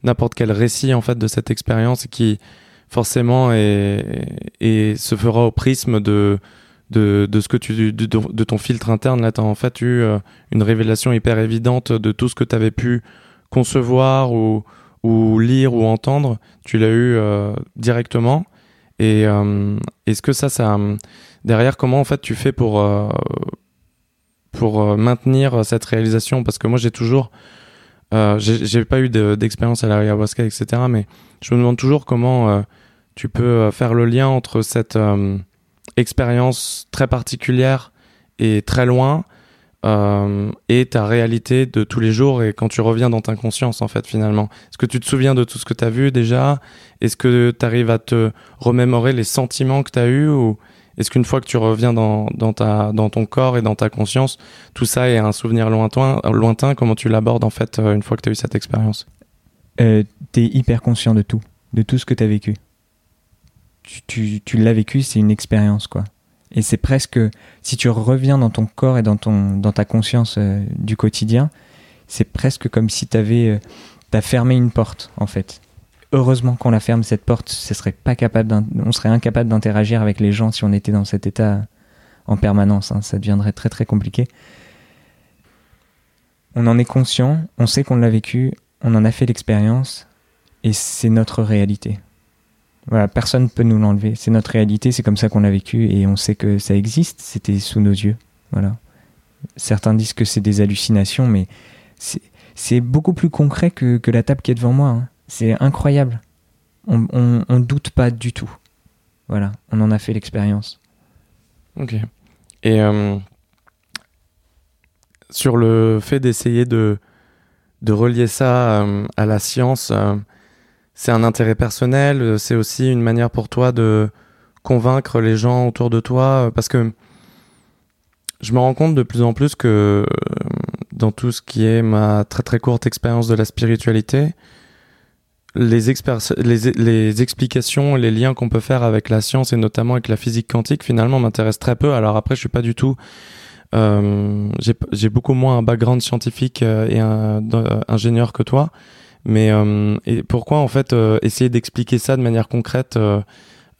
n'importe quel récit en fait de cette expérience qui forcément et se fera au prisme de de, de ce que tu de, de, ton filtre interne. Là as en fait eu euh, une révélation hyper évidente de tout ce que tu avais pu concevoir ou, ou lire ou entendre. Tu l'as eu euh, directement. Et euh, est-ce que ça ça derrière comment en fait tu fais pour pour maintenir cette réalisation? Parce que moi j'ai toujours euh, j'ai pas eu d'expérience à la ayahuasca, etc. Mais je me demande toujours comment euh, tu peux euh, faire le lien entre cette expérience très particulière et très loin et ta réalité de tous les jours et quand tu reviens dans ta conscience en fait finalement. Est-ce que tu te souviens de tout ce que tu as vu déjà? Est-ce que tu arrives à te remémorer les sentiments que tu as eus ou est-ce qu'une fois que tu reviens dans, dans, ta, dans ton corps et dans ta conscience, tout ça est un souvenir lointain, lointain? Comment tu l'abordes en fait euh, une fois que tu as eu cette expérience? Euh, Tu es hyper conscient de tout, de tout ce que tu as vécu. Tu, tu, tu l'as vécu, c'est une expérience quoi. Et c'est presque, si tu reviens dans ton corps et dans, ton, dans ta conscience euh, du quotidien, c'est presque comme si tu avais euh, fermé une porte en fait heureusement qu'on la ferme cette porte, on serait incapable d'interagir avec les gens si on était dans cet état en permanence. Hein. Ça deviendrait très très compliqué. On en est conscient, on sait qu'on l'a vécu, on en a fait l'expérience, et c'est notre réalité. Personne ne peut nous l'enlever. C'est notre réalité, c'est comme ça qu'on l'a vécu, et on sait que ça existe. C'était sous nos yeux. Voilà. Certains disent que c'est des hallucinations, mais c'est beaucoup plus concret que, la table qui est devant moi. Hein. C'est incroyable. On, on, doute pas du tout. Voilà, on en a fait l'expérience. Ok. Et euh, sur le fait d'essayer de, relier ça euh, à la science, euh, c'est un intérêt personnel, c'est aussi une manière pour toi de convaincre les gens autour de toi, parce que je me rends compte de plus en plus que dans tout ce qui est ma très très courte expérience de la spiritualité, les, les, les explications, les liens qu'on peut faire avec la science et notamment avec la physique quantique finalement m'intéressent très peu. Alors après, je suis pas du tout euh, j'ai beaucoup moins un background scientifique euh, et un, ingénieur que toi. Mais euh, pourquoi en fait essayer d'expliquer ça de manière concrète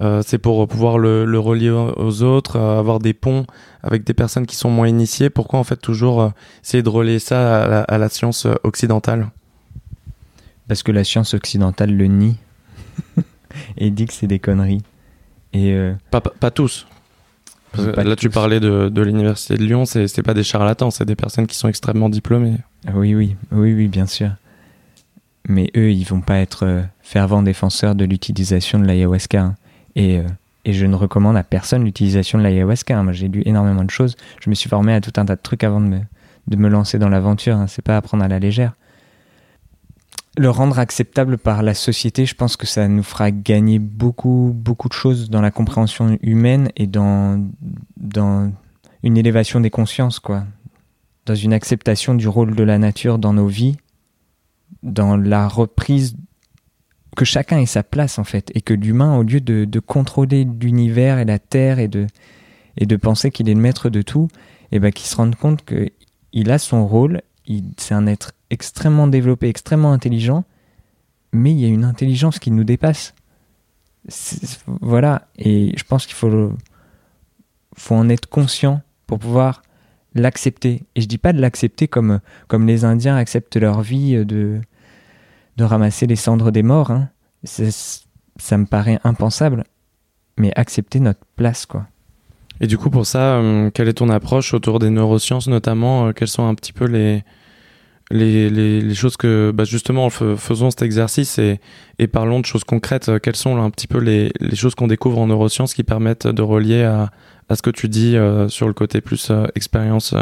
C'est pour pouvoir le, le, relier aux autres, avoir des ponts avec des personnes qui sont moins initiées. Pourquoi en fait toujours essayer de relier ça à la science occidentale? Parce que la science occidentale le nie *laughs* et dit que c'est des conneries. Et pas, pas, pas tous là, tu parlais de, de l'université de Lyon, c'est pas des charlatans, c'est des personnes qui sont extrêmement diplômées. Ah oui, oui, oui, oui, bien sûr. Mais eux, ils vont pas être euh, fervents défenseurs de l'utilisation de l'ayahuasca. Hein. Et, euh, et, je ne recommande à personne l'utilisation de l'ayahuasca. Hein. Moi, j'ai lu énormément de choses. Je me suis formé à tout un tas de trucs avant de me, de me lancer dans l'aventure. Hein. C'est pas à prendre à la légère le rendre acceptable par la société, je pense que ça nous fera gagner beaucoup, beaucoup de choses dans la compréhension humaine et dans, dans une élévation des consciences, quoi. Dans une acceptation du rôle de la nature dans nos vies, dans la reprise que chacun ait sa place, en fait, et que l'humain, au lieu de, contrôler l'univers et la terre et de, et de penser qu'il est le maître de tout, et eh ben, qu'il se rende compte qu'il a son rôle, c'est un être extrêmement développé, extrêmement intelligent, mais il y a une intelligence qui nous dépasse. Voilà, et je pense qu'il faut, en être conscient pour pouvoir l'accepter. Et je dis pas de l'accepter comme, comme les Indiens acceptent leur vie de, de ramasser les cendres des morts. Hein. Ça me paraît impensable, mais accepter notre place, quoi. Et du coup, pour ça, euh, quelle est ton approche autour des neurosciences notamment euh, Quelles sont un petit peu les, les, les, choses que bah justement faisons cet exercice et, parlons de choses concrètes. Euh, quelles sont un petit peu les, les choses qu'on découvre en neurosciences qui permettent de relier à, à ce que tu dis sur le côté plus expérience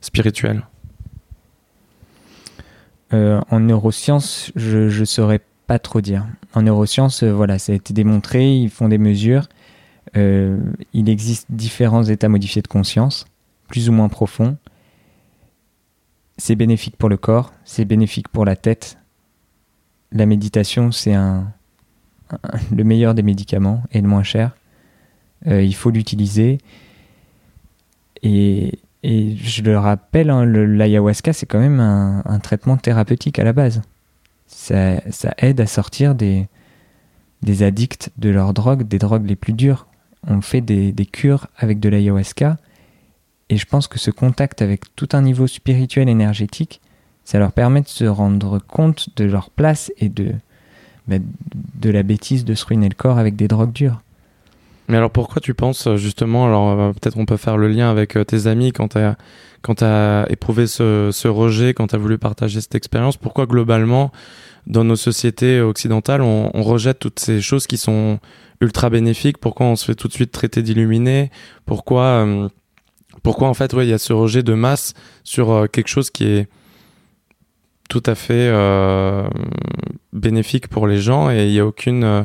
spirituelle? En neurosciences, je ne saurais pas trop dire. En neurosciences, voilà, ça a été démontré, ils font des mesures. Il existe différents états modifiés de conscience, plus ou moins profonds c'est bénéfique pour le corps, c'est bénéfique pour la tête. La méditation, c'est le meilleur des médicaments et le moins cher. Euh, il faut l'utiliser. Et, et, je le rappelle, hein, l'ayahuasca, c'est quand même un, traitement thérapeutique à la base. Ça, ça aide à sortir des, des addicts de leurs drogues, des drogues les plus dures. On fait des, des cures avec de l'ayahuasca et je pense que ce contact avec tout un niveau spirituel énergétique, ça leur permet de se rendre compte de leur place et de, bah, de la bêtise de se ruiner le corps avec des drogues dures. Mais alors pourquoi tu penses euh, justement, alors euh, peut-être on peut faire le lien avec euh, tes amis quand tu as, éprouvé ce, ce rejet, quand tu as voulu partager cette expérience, pourquoi globalement dans nos sociétés occidentales on, rejette toutes ces choses qui sont ultra bénéfiques Pourquoi on se fait tout de suite traiter d'illuminé? Pourquoi pourquoi en fait ouais il y a ce rejet de masse sur euh, quelque chose qui est tout à fait euh, bénéfique pour les gens et il n'y a aucune euh,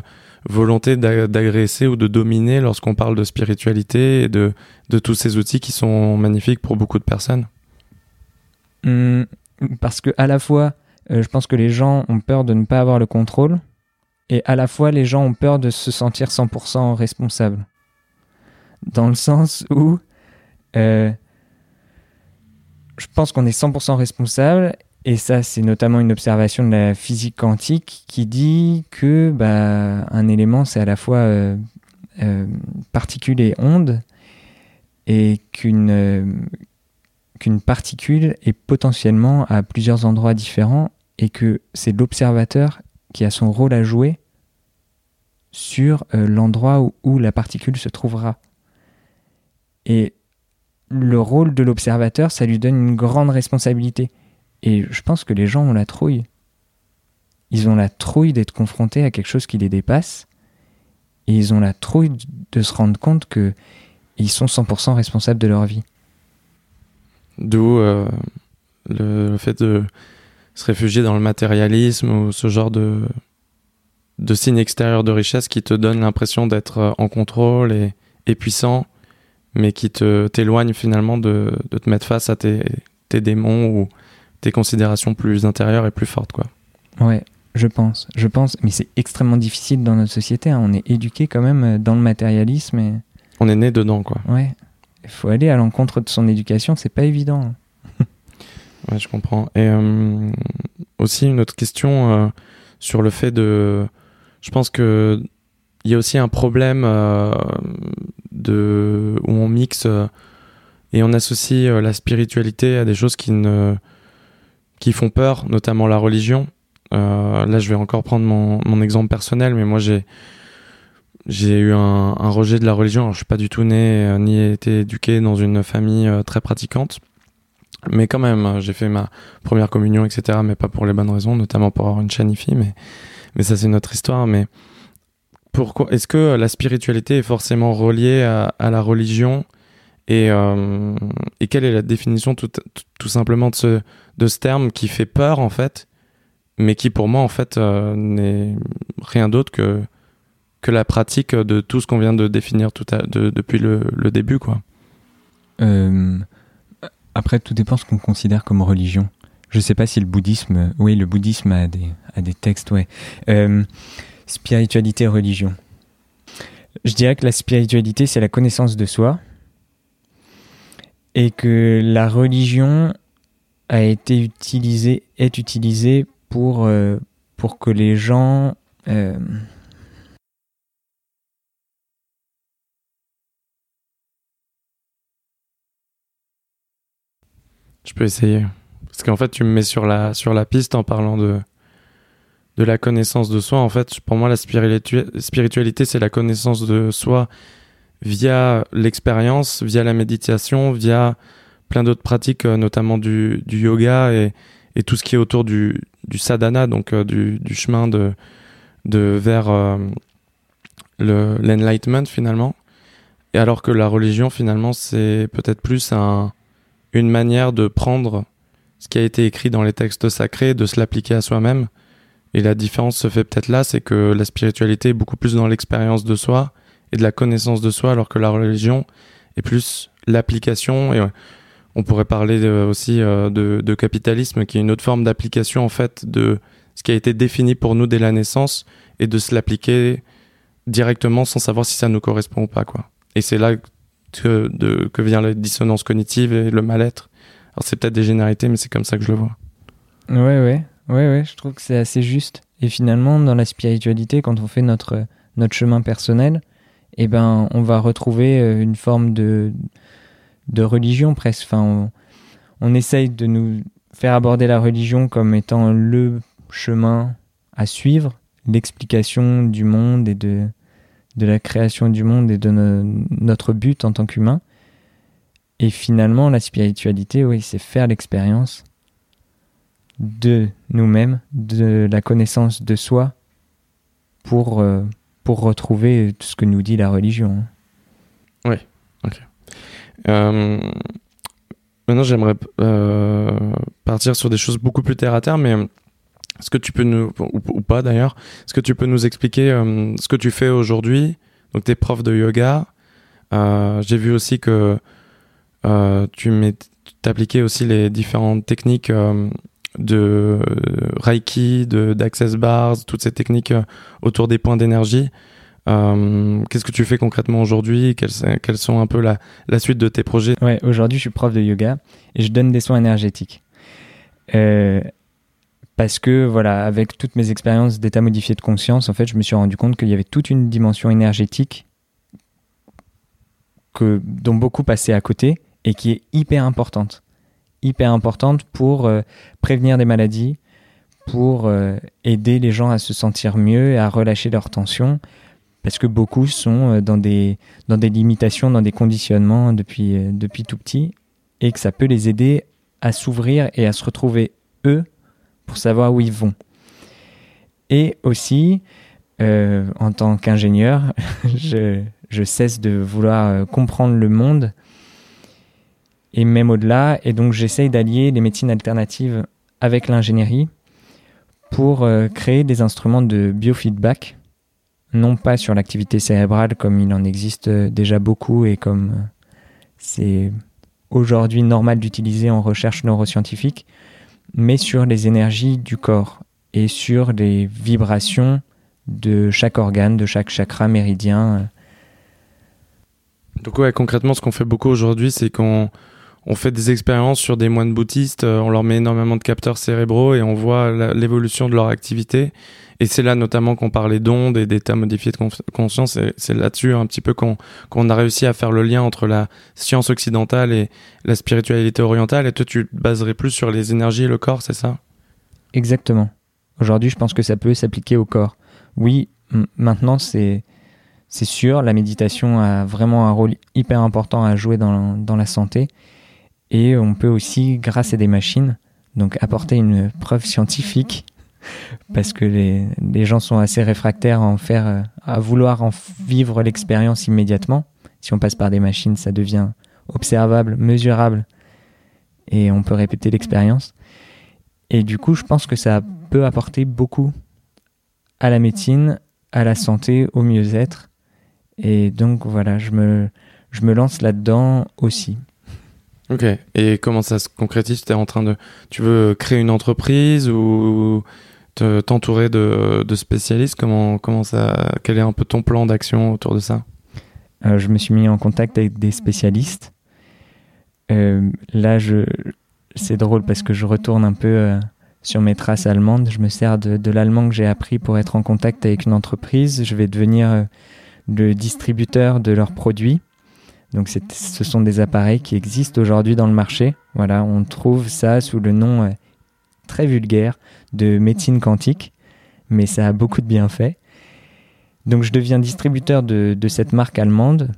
volonté d'agresser ou de dominer lorsqu'on parle de spiritualité et de, de tous ces outils qui sont magnifiques pour beaucoup de personnes. Mmh, Parce que à la fois, je pense que les gens ont peur de ne pas avoir le contrôle et à la fois les gens ont peur de se sentir 100% responsables. Dans le sens où euh, je pense qu'on est 100% responsable, et ça, c'est notamment une observation de la physique quantique qui dit que bah, un élément, c'est à la fois euh, euh, particule et onde, et qu'une qu'une particule est potentiellement à plusieurs endroits différents, et que c'est l'observateur qui a son rôle à jouer sur l'endroit où, où, la particule se trouvera. Et le rôle de l'observateur, ça lui donne une grande responsabilité. Et je pense que les gens ont la trouille. Ils ont la trouille d'être confrontés à quelque chose qui les dépasse. Et ils ont la trouille de se rendre compte que ils sont 100% responsables de leur vie. D'où euh, le, fait de se réfugier dans le matérialisme ou ce genre de, de signes extérieurs de richesse qui te donnent l'impression d'être en contrôle et, et, puissant, mais qui te t'éloignent finalement de, de, te mettre face à tes, tes démons ou tes considérations plus intérieures et plus fortes, quoi. Ouais, je pense, je pense, mais c'est extrêmement difficile dans notre société. Hein. On est éduqué quand même dans le matérialisme et on est né dedans, quoi. Ouais, il faut aller à l'encontre de son éducation, c'est pas évident. *laughs* ouais, je comprends. Et euh, aussi une autre question euh, sur le fait de, je pense que il y a aussi un problème euh, de où on mixe et on associe la spiritualité à des choses qui ne qui font peur, notamment la religion. là, je vais encore prendre mon, mon exemple personnel, mais moi j'ai j'ai eu un, rejet de la religion. Alors, je suis pas du tout né ni été éduqué dans une famille très pratiquante, mais quand même, euh, j'ai fait ma première communion, etc. Mais pas pour les bonnes raisons, notamment pour avoir une chanifie. Mais mais ça c'est notre histoire. Mais pourquoi Est-ce que la spiritualité est forcément reliée à, la religion et, euh, et quelle est la définition tout, tout, simplement de ce, de ce terme qui fait peur en fait, mais qui pour moi en fait n'est rien d'autre que que la pratique de tout ce qu'on vient de définir tout de, depuis le, le, début, quoi. Euh, après, tout dépend ce qu'on considère comme religion. Je sais pas si le bouddhisme, oui, le bouddhisme a des, a des textes, ouais. Euh, spiritualité, religion. Je dirais que la spiritualité, c'est la connaissance de soi, et que la religion a été utilisée, est utilisée pour, euh, pour que les gens euh, Je peux essayer. Parce qu'en fait, tu me mets sur la, sur la piste en parlant de, de la connaissance de soi. En fait, pour moi, la spiritualité, c'est la connaissance de soi via l'expérience, via la méditation, via plein d'autres pratiques, euh, notamment du, du yoga et, et, tout ce qui est autour du, du sadhana, donc euh, du, du, chemin de, de vers euh, l'enlightenment finalement. Et alors que la religion, finalement, c'est peut-être plus un, une manière de prendre ce qui a été écrit dans les textes sacrés, de se l'appliquer à soi-même. Et la différence se fait peut-être là, c'est que la spiritualité est beaucoup plus dans l'expérience de soi et de la connaissance de soi, alors que la religion est plus l'application. Et on pourrait parler aussi euh, de, de, capitalisme, qui est une autre forme d'application en fait de ce qui a été défini pour nous dès la naissance et de se l'appliquer directement sans savoir si ça nous correspond ou pas, quoi. Et c'est là que, vient la dissonance cognitive et le mal-être. Alors c'est peut-être des généralités, mais c'est comme ça que je le vois. Ouais, ouais, ouais, ouais, je trouve que c'est assez juste. Et finalement, dans la spiritualité, quand on fait notre, notre chemin personnel, eh ben, on va retrouver euh, une forme de, de religion presque. Enfin, on essaye de nous faire aborder la religion comme étant le chemin à suivre, l'explication du monde et de, de la création du monde et de notre but en tant qu'humain. Et finalement, la spiritualité, oui, c'est faire l'expérience de nous-mêmes, de la connaissance de soi pour, euh, pour retrouver tout ce que nous dit la religion. Oui, ok. Euh, maintenant, j'aimerais euh, partir sur des choses beaucoup plus terre à terre, mais est-ce que tu peux nous, ou, pas d'ailleurs, est-ce que tu peux nous expliquer euh, ce que tu fais aujourd'hui? Donc, tu es prof de yoga. Euh, j'ai vu aussi que euh, tu appliquais aussi les différentes techniques de Reiki, d'Access Bars, toutes ces techniques autour des points d'énergie. Qu'est-ce que tu fais concrètement aujourd'hui? Quelles, quelles, sont un peu la, la suite de tes projets? Ouais, aujourd'hui, je suis prof de yoga et je donne des soins énergétiques. Euh, parce que voilà, avec toutes mes expériences d'état modifié de conscience, en fait, je me suis rendu compte qu'il y avait toute une dimension énergétique que, dont beaucoup passaient à côté et qui est hyper importante. Hyper importante pour euh, prévenir des maladies, pour euh, aider les gens à se sentir mieux à relâcher leur tension, parce que beaucoup sont euh, dans des, dans des limitations, dans des conditionnements depuis, depuis tout petit, et que ça peut les aider à s'ouvrir et à se retrouver eux pour savoir où ils vont. Et aussi, euh, en tant qu'ingénieur, *laughs* je, cesse de vouloir euh, comprendre le monde et même au-delà. Et donc, j'essaye d'allier les médecines alternatives avec l'ingénierie pour créer des instruments de biofeedback, non pas sur l'activité cérébrale comme il en existe déjà beaucoup et comme c'est aujourd'hui normal d'utiliser en recherche neuroscientifique, mais sur les énergies du corps et sur les vibrations de chaque organe, de chaque chakra méridien. Donc ouais, concrètement, ce qu'on fait beaucoup aujourd'hui, c'est qu'on on fait des expériences sur des moines bouddhistes, on leur met énormément de capteurs cérébraux et on voit l'évolution de leur activité. Et c'est là notamment qu'on parlait d'ondes et d'états modifiés de conscience. C'est là-dessus un petit peu qu'on a réussi à faire le lien entre la science occidentale et la spiritualité orientale. Et toi, tu te baserais plus sur les énergies et le corps, c'est ça? Exactement. Aujourd'hui, je pense que ça peut s'appliquer au corps. Oui, maintenant, c'est c'est sûr, la méditation a vraiment un rôle hyper important à jouer dans, dans la santé. Et on peut aussi, grâce à des machines, donc apporter une preuve scientifique parce que les, gens sont assez réfractaires euh, à vouloir en vivre l'expérience immédiatement. Si on passe par des machines, ça devient observable, mesurable, et on peut répéter l'expérience. Et du coup, je pense que ça peut apporter beaucoup à la médecine, à la santé, au mieux-être. Et donc voilà, je me lance là-dedans aussi. Ok. Et comment ça se concrétise? Es en train de, tu veux créer une entreprise ou t'entourer de, de, spécialistes? Comment, comment ça, quel est un peu ton plan d'action autour de ça? Euh, Je me suis mis en contact avec des spécialistes. Euh, là, je, c'est drôle parce que je retourne un peu euh, sur mes traces allemandes. Je me sers de, de l'allemand que j'ai appris pour être en contact avec une entreprise. Je vais devenir le distributeur de leurs produits. Donc ce sont des appareils qui existent aujourd'hui dans le marché. Voilà, on trouve ça sous le nom très vulgaire de médecine quantique, mais ça a beaucoup de bienfaits. Donc je deviens distributeur de, cette marque allemande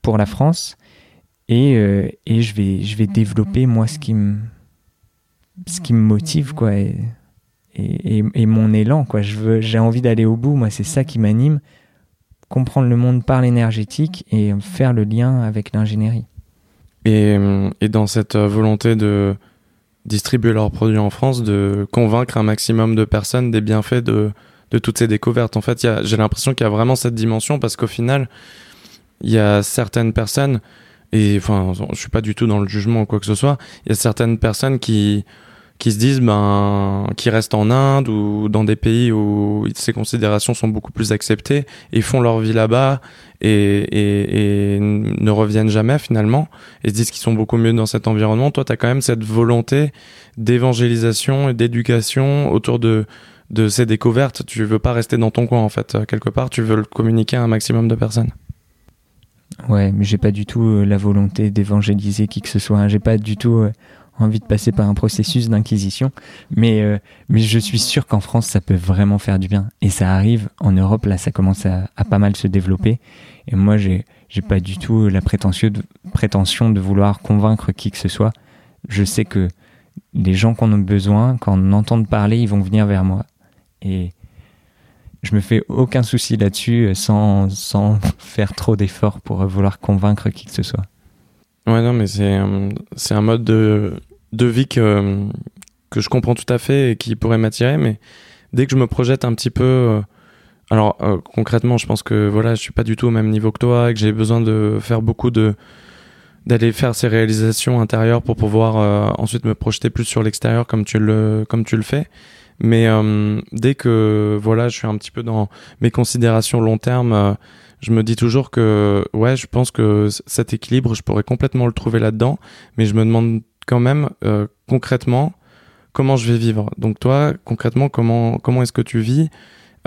pour la France et, euh, je, vais, développer moi ce qui me, motive quoi, et mon élan. Quoi. J'ai envie d'aller au bout, moi c'est ça qui m'anime, comprendre le monde par l'énergétique et faire le lien avec l'ingénierie. Et, et dans cette volonté de, distribuer leurs produits en France, de convaincre un maximum de personnes des bienfaits de, de toutes ces découvertes. En fait, j'ai l'impression qu'il y a vraiment cette dimension parce qu'au final, il y a certaines personnes, et enfin, je suis pas du tout dans le jugement ou quoi que ce soit, il y a certaines personnes qui qui se disent ben qui restent en Inde ou dans des pays où ces considérations sont beaucoup plus acceptées et font leur vie là-bas et, ne reviennent jamais finalement et se disent qu'ils sont beaucoup mieux dans cet environnement. Toi, tu as quand même cette volonté d'évangélisation et d'éducation autour de ces découvertes. Tu veux pas rester dans ton coin en fait quelque part. Tu veux le communiquer à un maximum de personnes. Ouais, mais j'ai pas du tout euh, la volonté d'évangéliser qui que ce soit. J'ai pas du tout euh, envie de passer par un processus d'inquisition. Mais, euh, mais je suis sûr qu'en France, ça peut vraiment faire du bien. Et ça arrive en Europe, là, ça commence à, pas mal se développer. Et moi, j'ai, j'ai pas du tout la prétention de, prétention de vouloir convaincre qui que ce soit. Je sais que les gens qu'on a besoin, quand on entend parler, ils vont venir vers moi. Et je me fais aucun souci là-dessus euh, sans, sans *laughs* faire trop d'efforts pour vouloir convaincre qui que ce soit. Ouais, non, mais c'est c'est un mode de, de vie que, que je comprends tout à fait et qui pourrait m'attirer, mais dès que je me projette un petit peu. Euh, alors, euh, concrètement, je pense que voilà, je suis pas du tout au même niveau que toi et que j'ai besoin de faire beaucoup de d'aller faire ces réalisations intérieures pour pouvoir euh, ensuite me projeter plus sur l'extérieur comme tu le comme tu le fais. Mais dès que voilà, je suis un petit peu dans mes considérations long terme je me dis toujours que ouais, je pense que cet équilibre, je pourrais complètement le trouver là-dedans, mais je me demande quand même euh, concrètement comment je vais vivre. Donc toi, concrètement, comment comment est-ce que tu vis?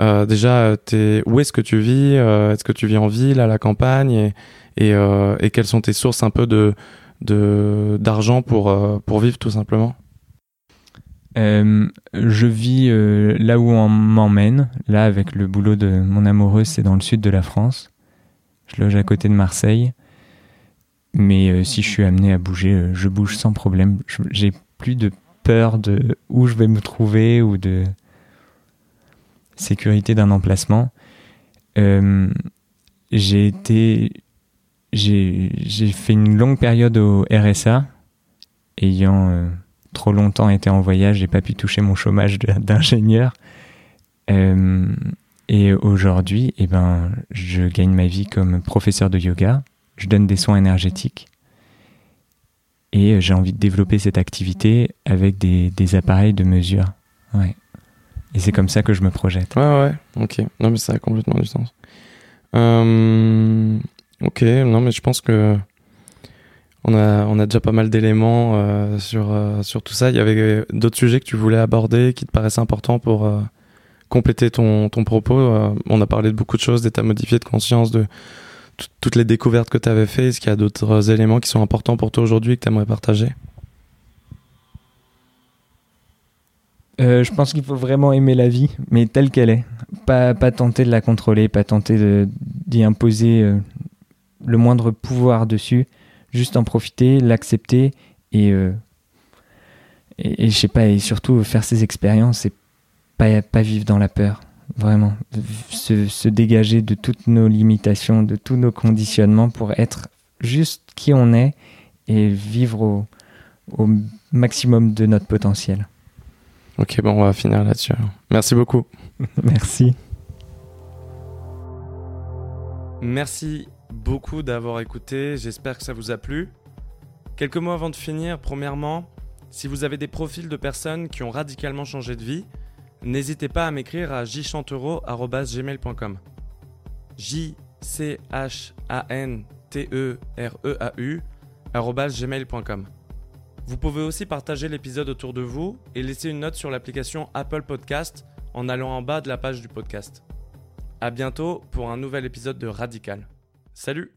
Euh, Déjà, es, où est-ce que tu vis? Euh, Est-ce que tu vis en ville, à la campagne? Euh, et, quelles sont tes sources un peu de d'argent pour pour vivre tout simplement? Je vis là où on m'emmène. Là, avec le boulot de mon amoureuse, c'est dans le sud de la France. Je loge à côté de Marseille. Mais euh, si je suis amené à bouger, euh, je bouge sans problème. J'ai plus de peur de où je vais me trouver ou de sécurité d'un emplacement. Euh, j'ai été, j'ai fait une longue période au RSA, ayant trop longtemps été en voyage, j'ai pas pu toucher mon chômage d'ingénieur. Euh, et aujourd'hui, eh ben, je gagne ma vie comme professeur de yoga. Je donne des soins énergétiques. Et j'ai envie de développer cette activité avec des, des appareils de mesure. Ouais. Et c'est comme ça que je me projette. Ouais, ouais, ok. Non, mais ça a complètement du sens. Euh, ok, non, mais je pense que on a, déjà pas mal d'éléments euh, sur, euh, sur tout ça. Il y avait d'autres sujets que tu voulais aborder qui te paraissaient importants pour euh, compléter ton, propos. On a parlé de beaucoup de choses, d'état modifié de conscience, de toutes les découvertes que tu avais fait. Est-ce qu'il y a d'autres éléments qui sont importants pour toi aujourd'hui et que tu aimerais partager je pense qu'il faut vraiment aimer la vie, mais telle qu'elle est. Pas, tenter de la contrôler, pas tenter d'y imposer le moindre pouvoir dessus. Juste en profiter, l'accepter et, euh, et, et, je sais pas, et surtout faire ses expériences et pas, pas vivre dans la peur. Vraiment. Se, se dégager de toutes nos limitations, de tous nos conditionnements pour être juste qui on est et vivre au, au maximum de notre potentiel. Ok, bon, on va finir là-dessus. Merci beaucoup. *laughs* Merci. Merci beaucoup d'avoir écouté. J'espère que ça vous a plu. Quelques mots avant de finir. Premièrement, si vous avez des profils de personnes qui ont radicalement changé de vie, n'hésitez pas à m'écrire à jchantero.gmail.com. J-C-H-A-N-T-E-R-E-A-U gmail.com. Vous pouvez aussi partager l'épisode autour de vous et laisser une note sur l'application Apple Podcast en allant en bas de la page du podcast. À bientôt pour un nouvel épisode de Radical. Salut